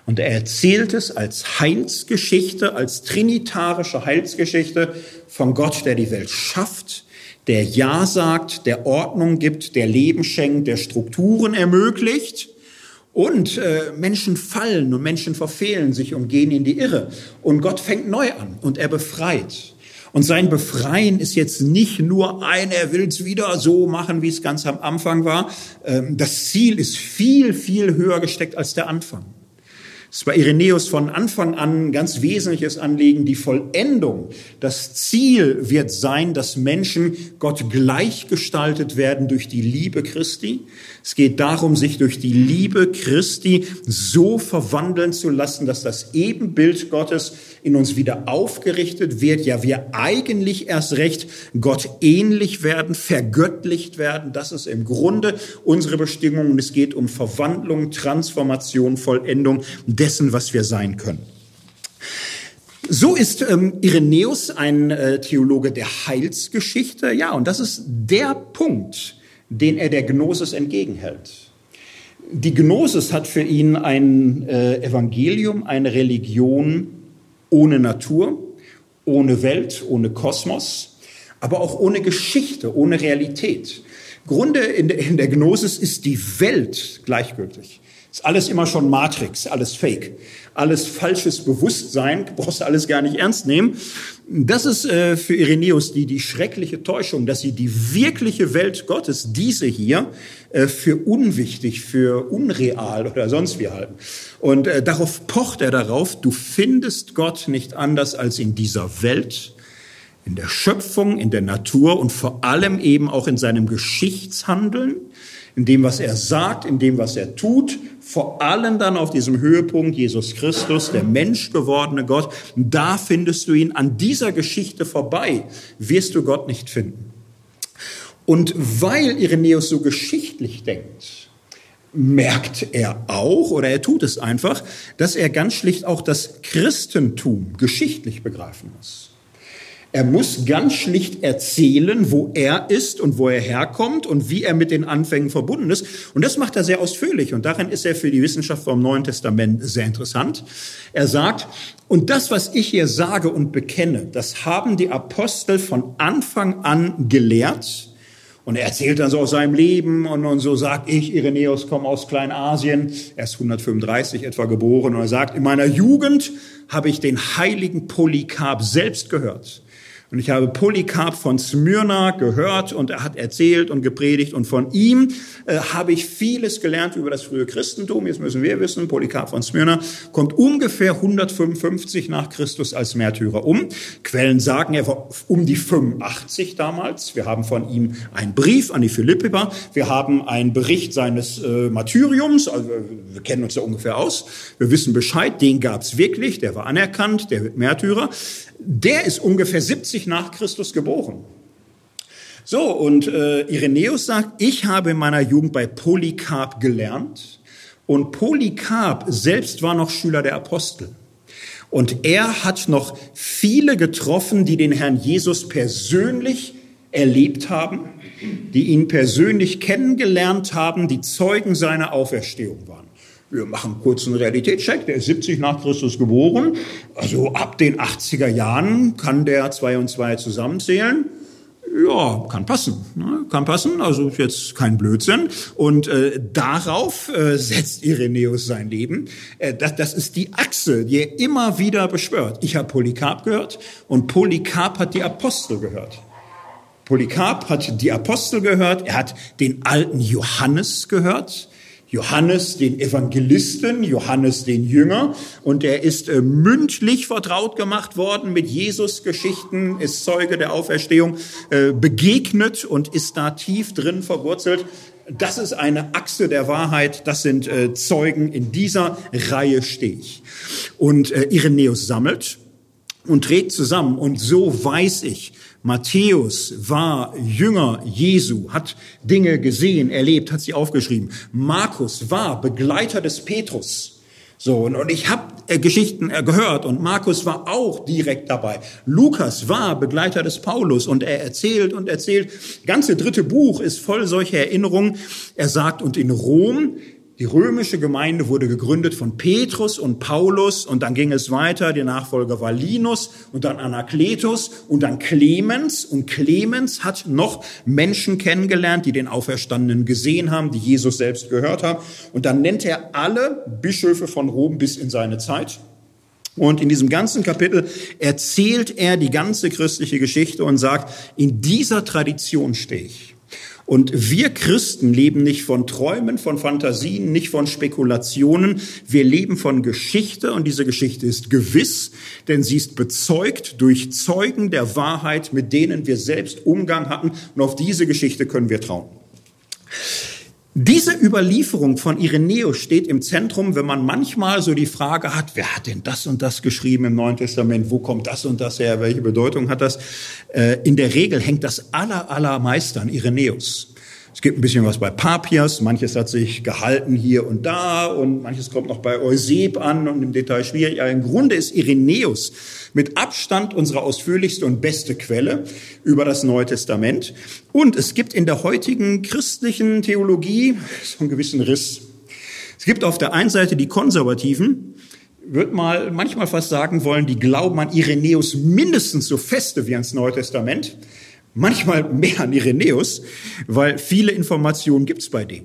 Und er erzählt es als Heilsgeschichte, als trinitarische Heilsgeschichte von Gott, der die Welt schafft, der Ja sagt, der Ordnung gibt, der Leben schenkt, der Strukturen ermöglicht. Und äh, Menschen fallen und Menschen verfehlen sich und gehen in die Irre. Und Gott fängt neu an und er befreit. Und sein Befreien ist jetzt nicht nur ein, er will es wieder so machen, wie es ganz am Anfang war. Ähm, das Ziel ist viel, viel höher gesteckt als der Anfang. Es war Irenäus von Anfang an ein ganz wesentliches Anliegen, die Vollendung. Das Ziel wird sein, dass Menschen Gott gleichgestaltet werden durch die Liebe Christi. Es geht darum, sich durch die Liebe Christi so verwandeln zu lassen, dass das Ebenbild Gottes in uns wieder aufgerichtet wird. Ja, wir eigentlich erst recht Gott ähnlich werden, vergöttlicht werden. Das ist im Grunde unsere Bestimmung. Und es geht um Verwandlung, Transformation, Vollendung dessen, was wir sein können. So ist ähm, Irenäus ein äh, Theologe der Heilsgeschichte. Ja, und das ist der Punkt, den er der Gnosis entgegenhält. Die Gnosis hat für ihn ein äh, Evangelium, eine Religion ohne Natur, ohne Welt, ohne Kosmos, aber auch ohne Geschichte, ohne Realität. Grunde in der, in der Gnosis ist die Welt gleichgültig. Ist alles immer schon Matrix, alles Fake, alles falsches Bewusstsein, brauchst du alles gar nicht ernst nehmen. Das ist äh, für Irenäus die, die schreckliche Täuschung, dass sie die wirkliche Welt Gottes, diese hier, äh, für unwichtig, für unreal oder sonst wie halten. Und äh, darauf pocht er darauf, du findest Gott nicht anders als in dieser Welt, in der Schöpfung, in der Natur und vor allem eben auch in seinem Geschichtshandeln, in dem, was er sagt, in dem, was er tut, vor allem dann auf diesem Höhepunkt Jesus Christus, der menschgewordene Gott, da findest du ihn. An dieser Geschichte vorbei wirst du Gott nicht finden. Und weil Irenäus so geschichtlich denkt, merkt er auch, oder er tut es einfach, dass er ganz schlicht auch das Christentum geschichtlich begreifen muss. Er muss ganz schlicht erzählen, wo er ist und wo er herkommt und wie er mit den Anfängen verbunden ist. Und das macht er sehr ausführlich. Und darin ist er für die Wissenschaft vom Neuen Testament sehr interessant. Er sagt, und das, was ich hier sage und bekenne, das haben die Apostel von Anfang an gelehrt. Und er erzählt dann so aus seinem Leben und, und so sagt ich, Irenäus, komme aus Kleinasien. Er ist 135 etwa geboren und er sagt, in meiner Jugend habe ich den heiligen Polycarp selbst gehört. Und ich habe Polycarp von Smyrna gehört und er hat erzählt und gepredigt und von ihm äh, habe ich vieles gelernt über das frühe Christentum. Jetzt müssen wir wissen, Polycarp von Smyrna kommt ungefähr 155 nach Christus als Märtyrer um. Quellen sagen, er war um die 85 damals. Wir haben von ihm einen Brief an die Philippiper. Wir haben einen Bericht seines äh, Martyriums. Also wir kennen uns da ungefähr aus. Wir wissen Bescheid. Den gab es wirklich. Der war anerkannt. Der Märtyrer der ist ungefähr 70 nach Christus geboren. So, und äh, Irenäus sagt, ich habe in meiner Jugend bei Polycarp gelernt und Polycarp selbst war noch Schüler der Apostel. Und er hat noch viele getroffen, die den Herrn Jesus persönlich erlebt haben, die ihn persönlich kennengelernt haben, die Zeugen seiner Auferstehung waren. Wir machen kurz einen Realitätscheck. Der ist 70 nach Christus geboren. Also ab den 80er Jahren kann der zwei und zwei zusammenzählen. Ja, kann passen, ne? kann passen. Also jetzt kein Blödsinn. Und äh, darauf äh, setzt Irenäus sein Leben. Äh, das, das ist die Achse, die er immer wieder beschwört. Ich habe Polycarp gehört und Polycarp hat die Apostel gehört. Polycarp hat die Apostel gehört. Er hat den alten Johannes gehört. Johannes den Evangelisten, Johannes den Jünger, und er ist äh, mündlich vertraut gemacht worden mit Jesus Geschichten, ist Zeuge der Auferstehung, äh, begegnet und ist da tief drin verwurzelt. Das ist eine Achse der Wahrheit, das sind äh, Zeugen, in dieser Reihe stehe ich. Und äh, Irenäus sammelt und trägt zusammen, und so weiß ich, Matthäus war Jünger Jesu, hat Dinge gesehen, erlebt, hat sie aufgeschrieben. Markus war Begleiter des Petrus. So, und, und ich habe äh, Geschichten äh, gehört und Markus war auch direkt dabei. Lukas war Begleiter des Paulus und er erzählt und erzählt. Ganze dritte Buch ist voll solcher Erinnerungen. Er sagt, und in Rom Die römische Gemeinde wurde gegründet von Petrus und Paulus und dann ging es weiter. Der Nachfolger war Linus und dann Anakletus und dann Clemens. Und Clemens hat noch Menschen kennengelernt, die den Auferstandenen gesehen haben, die Jesus selbst gehört haben. Und dann nennt er alle Bischöfe von Rom bis in seine Zeit. Und in diesem ganzen Kapitel erzählt er die ganze christliche Geschichte und sagt, in dieser Tradition stehe ich. Und wir Christen leben nicht von Träumen, von Fantasien, nicht von Spekulationen. Wir leben von Geschichte und diese Geschichte ist gewiss, denn sie ist bezeugt durch Zeugen der Wahrheit, mit denen wir selbst Umgang hatten. Und auf diese Geschichte können wir trauen. Diese Überlieferung von Irenäus steht im Zentrum, wenn man manchmal so die Frage hat, wer hat denn das und das geschrieben im Neuen Testament, wo kommt das und das her, welche Bedeutung hat das? Äh, in der Regel hängt das aller, allermeiste an Irenäus. Es gibt ein bisschen was bei Papias, manches hat sich gehalten hier und da und manches kommt noch bei Euseb an und im Detail schwierig. Aber im Grunde ist Irenäus mit Abstand unsere ausführlichste und beste Quelle über das Neue Testament. Und es gibt in der heutigen christlichen Theologie so einen gewissen Riss. Es gibt auf der einen Seite die Konservativen, wird mal manchmal fast sagen wollen, die glauben an Irenäus mindestens so feste wie ans Neue Testament manchmal mehr an Irenäus, weil viele Informationen gibt's bei dem.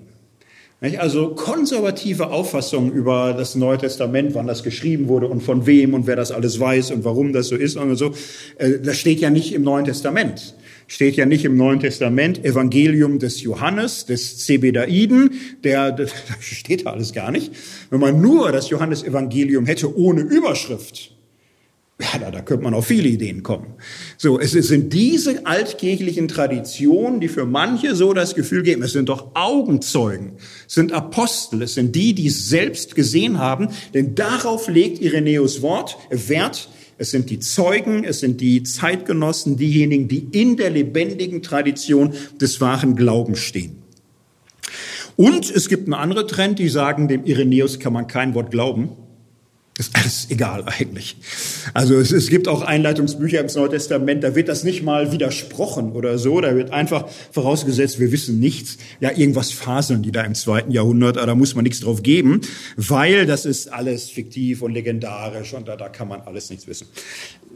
Also konservative Auffassungen über das Neue Testament, wann das geschrieben wurde und von wem und wer das alles weiß und warum das so ist und so, äh, das steht ja nicht im Neuen Testament. Steht ja nicht im Neuen Testament Evangelium des Johannes, des Zebedaiden, der, das steht da alles gar nicht. Wenn man nur das Johannesevangelium hätte ohne Überschrift, ja, da, da könnte man auf viele Ideen kommen. So, es sind diese altkirchlichen Traditionen, die für manche so das Gefühl geben, es sind doch Augenzeugen, es sind Apostel, es sind die, die es selbst gesehen haben, denn darauf legt Irenäus Wort Wert. Es sind die Zeugen, es sind die Zeitgenossen, diejenigen, die in der lebendigen Tradition des wahren Glaubens stehen. Und es gibt einen anderen Trend, die sagen, dem Irenäus kann man kein Wort glauben. Ist alles egal eigentlich. Also es, es gibt auch Einleitungsbücher im Neuen Testament, da wird das nicht mal widersprochen oder so. Da wird einfach vorausgesetzt, wir wissen nichts. Ja, irgendwas faseln die da im zweiten Jahrhundert, aber da muss man nichts drauf geben, weil das ist alles fiktiv und legendarisch und da, da kann man alles nichts wissen.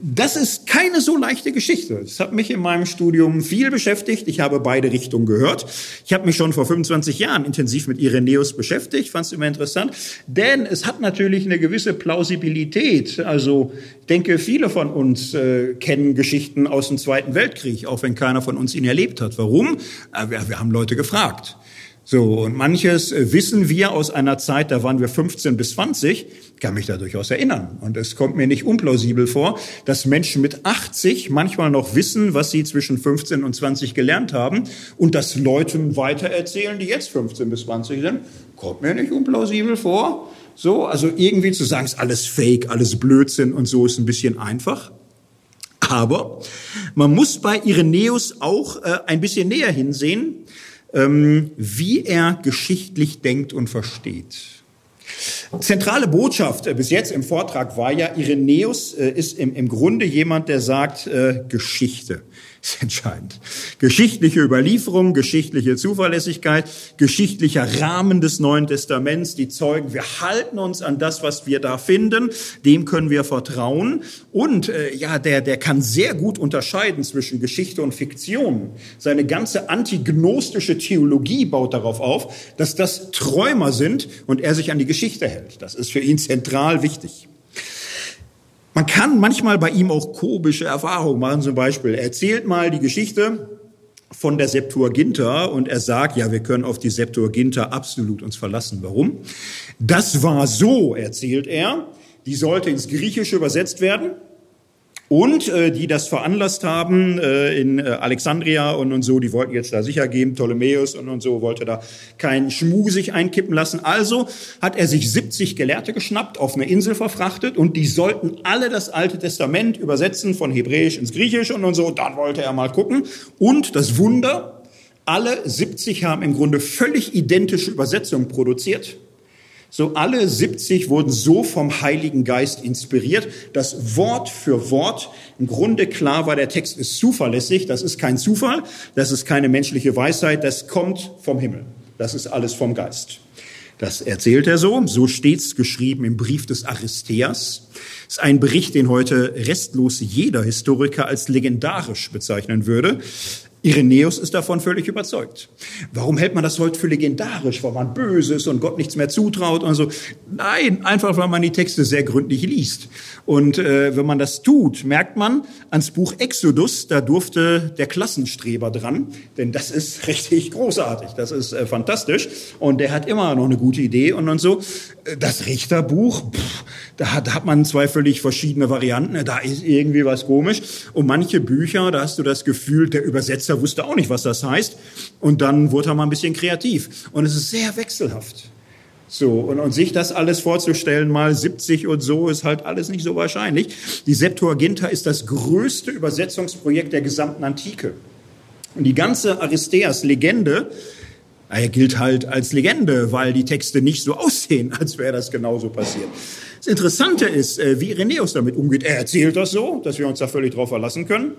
Das ist keine so leichte Geschichte. Das hat mich in meinem Studium viel beschäftigt. Ich habe beide Richtungen gehört. Ich habe mich schon vor 25 Jahren intensiv mit Irenäus beschäftigt, fand es immer interessant, denn es hat natürlich eine gewisse Plausibilität. Also ich denke, viele von uns äh, kennen Geschichten aus dem Zweiten Weltkrieg, auch wenn keiner von uns ihn erlebt hat. Warum? Äh, wir, wir haben Leute gefragt. So, und manches äh, wissen wir aus einer Zeit, da waren wir 15 bis 20, kann mich da durchaus erinnern. Und es kommt mir nicht unplausibel vor, dass Menschen mit 80 manchmal noch wissen, was sie zwischen 15 und 20 gelernt haben und das Leuten weitererzählen, die jetzt 15 bis 20 sind. Kommt mir nicht unplausibel vor. So, also irgendwie zu sagen, ist alles Fake, alles Blödsinn und so ist ein bisschen einfach. Aber man muss bei Irenäus auch äh, ein bisschen näher hinsehen wie er geschichtlich denkt und versteht. Zentrale Botschaft äh, bis jetzt im Vortrag war ja, Irenäus äh, ist im, im Grunde jemand, der sagt, äh, Geschichte ist entscheidend. Geschichtliche Überlieferung, geschichtliche Zuverlässigkeit, geschichtlicher Rahmen des Neuen Testaments, die Zeugen, wir halten uns an das, was wir da finden, dem können wir vertrauen. Und äh, ja, der, der kann sehr gut unterscheiden zwischen Geschichte und Fiktion. Seine ganze antignostische Theologie baut darauf auf, dass das Träumer sind und er sich an die Geschichte hält. Das ist für ihn zentral wichtig. Man kann manchmal bei ihm auch komische Erfahrungen machen. Zum Beispiel, er erzählt mal die Geschichte von der Septuaginta und er sagt, ja, wir können auf die Septuaginta absolut uns verlassen. Warum? Das war so, erzählt er. Die sollte ins Griechische übersetzt werden. Und äh, die das veranlasst haben äh, in äh, Alexandria und, und so, die wollten jetzt da sicher geben, Ptolemäus und, und so, wollte da keinen Schmuh sich einkippen lassen. Also hat er sich 70 Gelehrte geschnappt, auf eine Insel verfrachtet und die sollten alle das Alte Testament übersetzen von Hebräisch ins Griechische und, und so. Dann wollte er mal gucken. Und das Wunder, alle 70 haben im Grunde völlig identische Übersetzungen produziert so alle 70 wurden so vom Heiligen Geist inspiriert, dass Wort für Wort im Grunde klar war, der Text ist zuverlässig, das ist kein Zufall, das ist keine menschliche Weisheit, das kommt vom Himmel. Das ist alles vom Geist. Das erzählt er so, so steht's geschrieben im Brief des Aristeas. Das ist ein Bericht, den heute restlos jeder Historiker als legendarisch bezeichnen würde. Irenäus ist davon völlig überzeugt. Warum hält man das heute für legendarisch, weil man böse ist und Gott nichts mehr zutraut und so? Nein, einfach weil man die Texte sehr gründlich liest. Und äh, wenn man das tut, merkt man ans Buch Exodus, da durfte der Klassenstreber dran, denn das ist richtig großartig, das ist äh, fantastisch und der hat immer noch eine gute Idee und, und so. Das Richterbuch, pff, da, hat, da hat man zwei völlig verschiedene Varianten, da ist irgendwie was komisch und manche Bücher, da hast du das Gefühl, der Übersetzer wusste auch nicht, was das heißt. Und dann wurde er mal ein bisschen kreativ. Und es ist sehr wechselhaft. So, und, und sich das alles vorzustellen, mal 70 und so, ist halt alles nicht so wahrscheinlich. Die Septuaginta ist das größte Übersetzungsprojekt der gesamten Antike. Und die ganze Aristeas-Legende, er gilt halt als Legende, weil die Texte nicht so aussehen, als wäre das genauso passiert. Das Interessante ist, äh, wie Irenäus damit umgeht. Er erzählt das so, dass wir uns da völlig drauf verlassen können.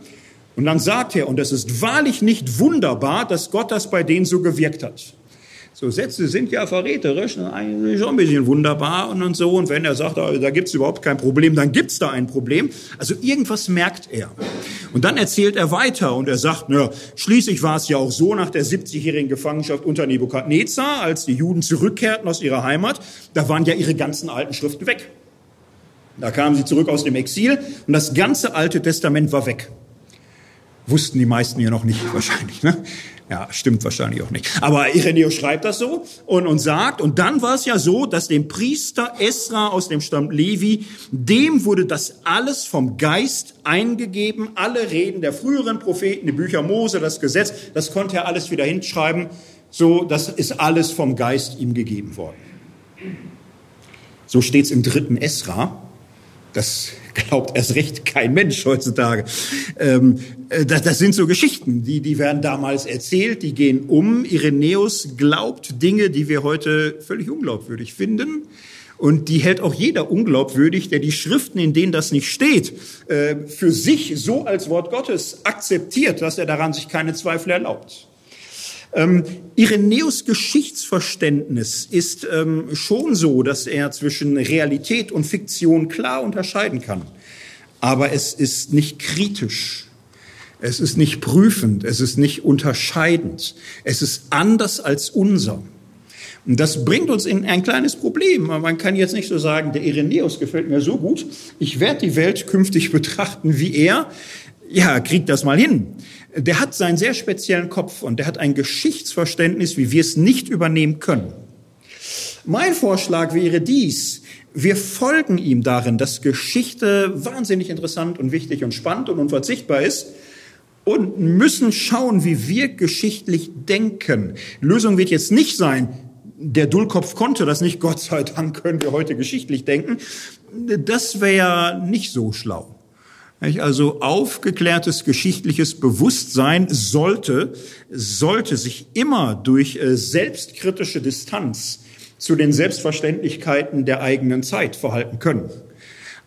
Und dann sagt er, und es ist wahrlich nicht wunderbar, dass Gott das bei denen so gewirkt hat. So Sätze sind ja verräterisch, eigentlich schon ein bisschen wunderbar und, und so. Und wenn er sagt, da, da gibt es überhaupt kein Problem, dann gibt es da ein Problem. Also irgendwas merkt er. Und dann erzählt er weiter und er sagt, na, schließlich war es ja auch so nach der 70-jährigen Gefangenschaft unter Nebukadnezar, als die Juden zurückkehrten aus ihrer Heimat, da waren ja ihre ganzen alten Schriften weg. Da kamen sie zurück aus dem Exil und das ganze Alte Testament war weg. Wussten die meisten ja noch nicht wahrscheinlich. Ne? Ja, stimmt wahrscheinlich auch nicht. Aber Irenäus schreibt das so und, und sagt, und dann war es ja so, dass dem Priester Esra aus dem Stamm Levi, dem wurde das alles vom Geist eingegeben, alle Reden der früheren Propheten, die Bücher Mose, das Gesetz, das konnte er alles wieder hinschreiben. So, das ist alles vom Geist ihm gegeben worden. So steht's im dritten Esra. Das glaubt erst recht kein Mensch heutzutage. Ähm, äh, das, das sind so Geschichten, die, die werden damals erzählt, die gehen um. Irenäus glaubt Dinge, die wir heute völlig unglaubwürdig finden. Und die hält auch jeder unglaubwürdig, der die Schriften, in denen das nicht steht, äh, für sich so als Wort Gottes akzeptiert, dass er daran sich keine Zweifel erlaubt. Ähm, Irenäus Geschichtsverständnis ist ähm, schon so, dass er zwischen Realität und Fiktion klar unterscheiden kann. Aber es ist nicht kritisch. Es ist nicht prüfend. Es ist nicht unterscheidend. Es ist anders als unser. Und das bringt uns in ein kleines Problem. Man kann jetzt nicht so sagen, der Irenäus gefällt mir so gut, ich werde die Welt künftig betrachten wie er. Ja, kriegt das mal hin der hat seinen sehr speziellen Kopf und der hat ein Geschichtsverständnis, wie wir es nicht übernehmen können. Mein Vorschlag wäre dies. Wir folgen ihm darin, dass Geschichte wahnsinnig interessant und wichtig und spannend und unverzichtbar ist und müssen schauen, wie wir geschichtlich denken. Lösung wird jetzt nicht sein, der Dullkopf konnte das nicht, Gott sei Dank können wir heute geschichtlich denken. Das wäre ja nicht so schlau. Also aufgeklärtes geschichtliches Bewusstsein sollte, sollte sich immer durch äh, selbstkritische Distanz zu den Selbstverständlichkeiten der eigenen Zeit verhalten können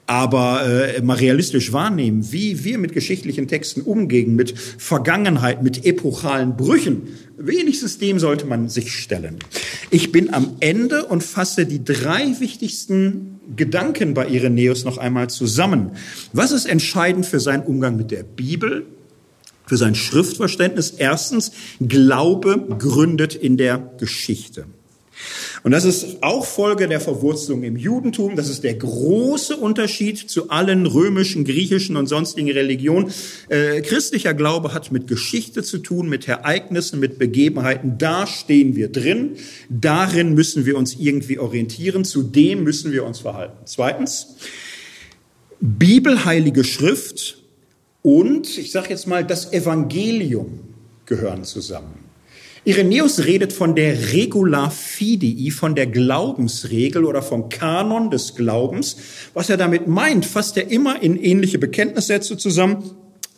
aber äh, mal realistisch wahrnehmen, wie wir mit geschichtlichen Texten umgehen, mit Vergangenheit, mit epochalen Brüchen. Wenigstens dem sollte man sich stellen. Ich bin am Ende und fasse die drei wichtigsten Gedanken bei Irenäus noch einmal zusammen. Was ist entscheidend für seinen Umgang mit der Bibel? Für sein Schriftverständnis? Erstens, Glaube gründet in der Geschichte. Und das ist auch Folge der Verwurzelung im Judentum. Das ist der große Unterschied zu allen römischen, griechischen und sonstigen Religionen. Äh, christlicher Glaube hat mit Geschichte zu tun, mit Ereignissen, mit Begebenheiten. Da stehen wir drin. Darin müssen wir uns irgendwie orientieren. Zudem müssen wir uns verhalten. Zweitens, Bibelheilige Schrift und, ich sage jetzt mal, das Evangelium gehören zusammen. Irenäus redet von der Regula Fidei, von der Glaubensregel oder vom Kanon des Glaubens. Was er damit meint, fasst er immer in ähnliche Bekenntnissätze zusammen.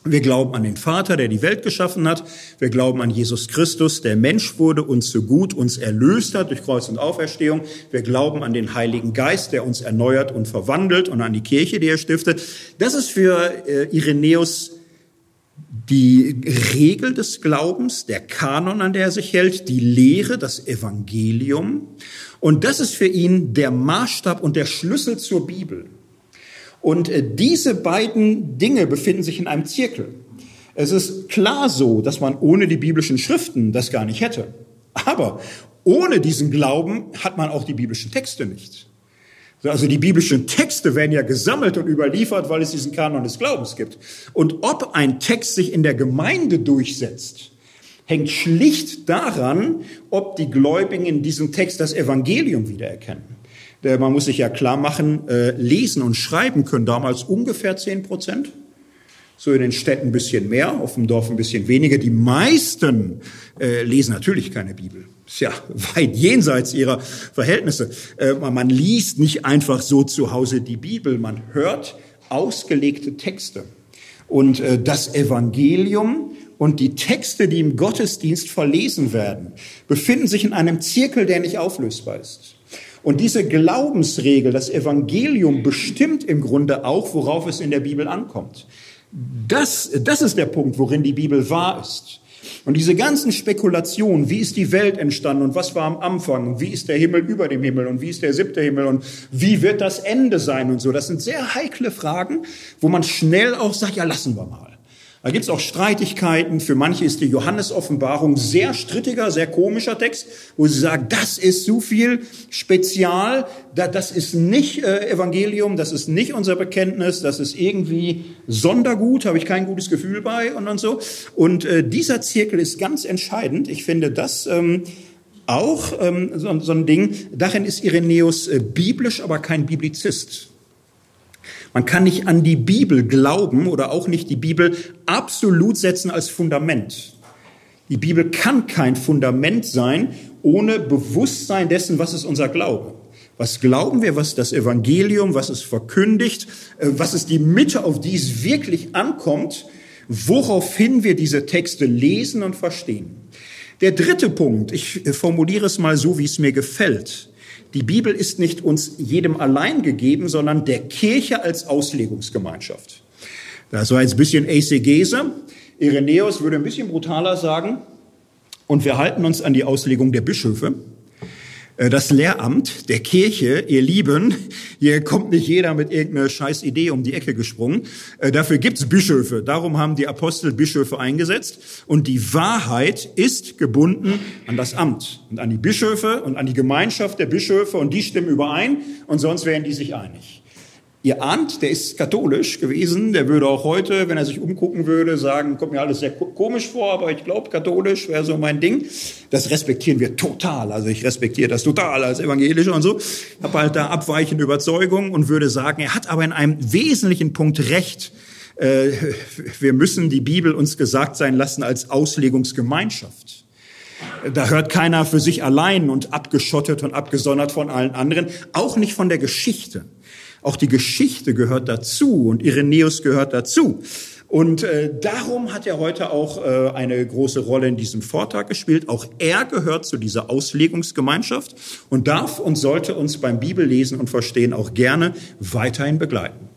Wir glauben an den Vater, der die Welt geschaffen hat. Wir glauben an Jesus Christus, der Mensch wurde, uns so gut uns erlöst hat durch Kreuz und Auferstehung. Wir glauben an den Heiligen Geist, der uns erneuert und verwandelt und an die Kirche, die er stiftet. Das ist für äh, Irenäus die Regel des Glaubens, der Kanon, an der er sich hält, die Lehre, das Evangelium. Und das ist für ihn der Maßstab und der Schlüssel zur Bibel. Und äh, diese beiden Dinge befinden sich in einem Zirkel. Es ist klar so, dass man ohne die biblischen Schriften das gar nicht hätte. Aber ohne diesen Glauben hat man auch die biblischen Texte nicht. Also die biblischen Texte werden ja gesammelt und überliefert, weil es diesen Kanon des Glaubens gibt. Und ob ein Text sich in der Gemeinde durchsetzt, hängt schlicht daran, ob die Gläubigen in diesem Text das Evangelium wiedererkennen. Man muss sich ja klar machen, äh, lesen und schreiben können damals ungefähr zehn Prozent so in den Städten ein bisschen mehr, auf dem Dorf ein bisschen weniger. Die meisten äh, lesen natürlich keine Bibel. Ja weit jenseits ihrer Verhältnisse. Äh, man liest nicht einfach so zu Hause die Bibel, man hört ausgelegte Texte. Und äh, das Evangelium und die Texte, die im Gottesdienst verlesen werden, befinden sich in einem Zirkel, der nicht auflösbar ist. Und diese Glaubensregel, das Evangelium bestimmt im Grunde auch, worauf es in der Bibel ankommt. Das, das ist der Punkt, worin die Bibel wahr ist. Und diese ganzen Spekulationen, wie ist die Welt entstanden und was war am Anfang und wie ist der Himmel über dem Himmel und wie ist der siebte Himmel und wie wird das Ende sein und so, das sind sehr heikle Fragen, wo man schnell auch sagt, ja, lassen wir mal. Da gibt es auch Streitigkeiten. Für manche ist die Johannes-Offenbarung sehr strittiger, sehr komischer Text, wo sie sagen, das ist so viel Spezial, das ist nicht äh, Evangelium, das ist nicht unser Bekenntnis, das ist irgendwie Sondergut, habe ich kein gutes Gefühl bei und, und so. Und äh, dieser Zirkel ist ganz entscheidend. Ich finde das ähm, auch ähm, so, so ein Ding. Darin ist Irenäus äh, biblisch, aber kein Biblizist. Man kann nicht an die Bibel glauben oder auch nicht die Bibel absolut setzen als Fundament. Die Bibel kann kein Fundament sein ohne Bewusstsein dessen, was ist unser Glaube. Was glauben wir, was das Evangelium, was ist verkündigt, äh, was ist die Mitte, auf die es wirklich ankommt, woraufhin wir diese Texte lesen und verstehen. Der dritte Punkt, ich formuliere es mal so, wie es mir gefällt. Die Bibel ist nicht uns jedem allein gegeben, sondern der Kirche als Auslegungsgemeinschaft. Das war jetzt ein bisschen Eisegese. Irenäus würde ein bisschen brutaler sagen, und wir halten uns an die Auslegung der Bischöfe. Äh, das Lehramt der Kirche, ihr Lieben, hier kommt nicht jeder mit irgendeiner scheiß Idee um die Ecke gesprungen. Äh, dafür gibt's Bischöfe. Darum haben die Apostel Bischöfe eingesetzt. Und die Wahrheit ist gebunden an das Amt und an die Bischöfe und an die Gemeinschaft der Bischöfe. Und die stimmen überein und sonst wären die sich einig. Ihr ahnt, der ist katholisch gewesen, der würde auch heute, wenn er sich umgucken würde, sagen, kommt mir alles sehr komisch vor, aber ich glaube, katholisch wäre so mein Ding. Das respektieren wir total. Also ich respektiere das total als Evangelischer und so. Ich habe halt da abweichende Überzeugungen und würde sagen, er hat aber in einem wesentlichen Punkt recht. Äh, wir müssen die Bibel uns gesagt sein lassen als Auslegungsgemeinschaft. Da hört keiner für sich allein und abgeschottet und abgesondert von allen anderen, auch nicht von der Geschichte. Auch die Geschichte gehört dazu und Irenäus gehört dazu. Und äh, darum hat er heute auch äh, eine große Rolle in diesem Vortrag gespielt. Auch er gehört zu dieser Auslegungsgemeinschaft und darf und sollte uns beim Bibellesen und Verstehen auch gerne weiterhin begleiten.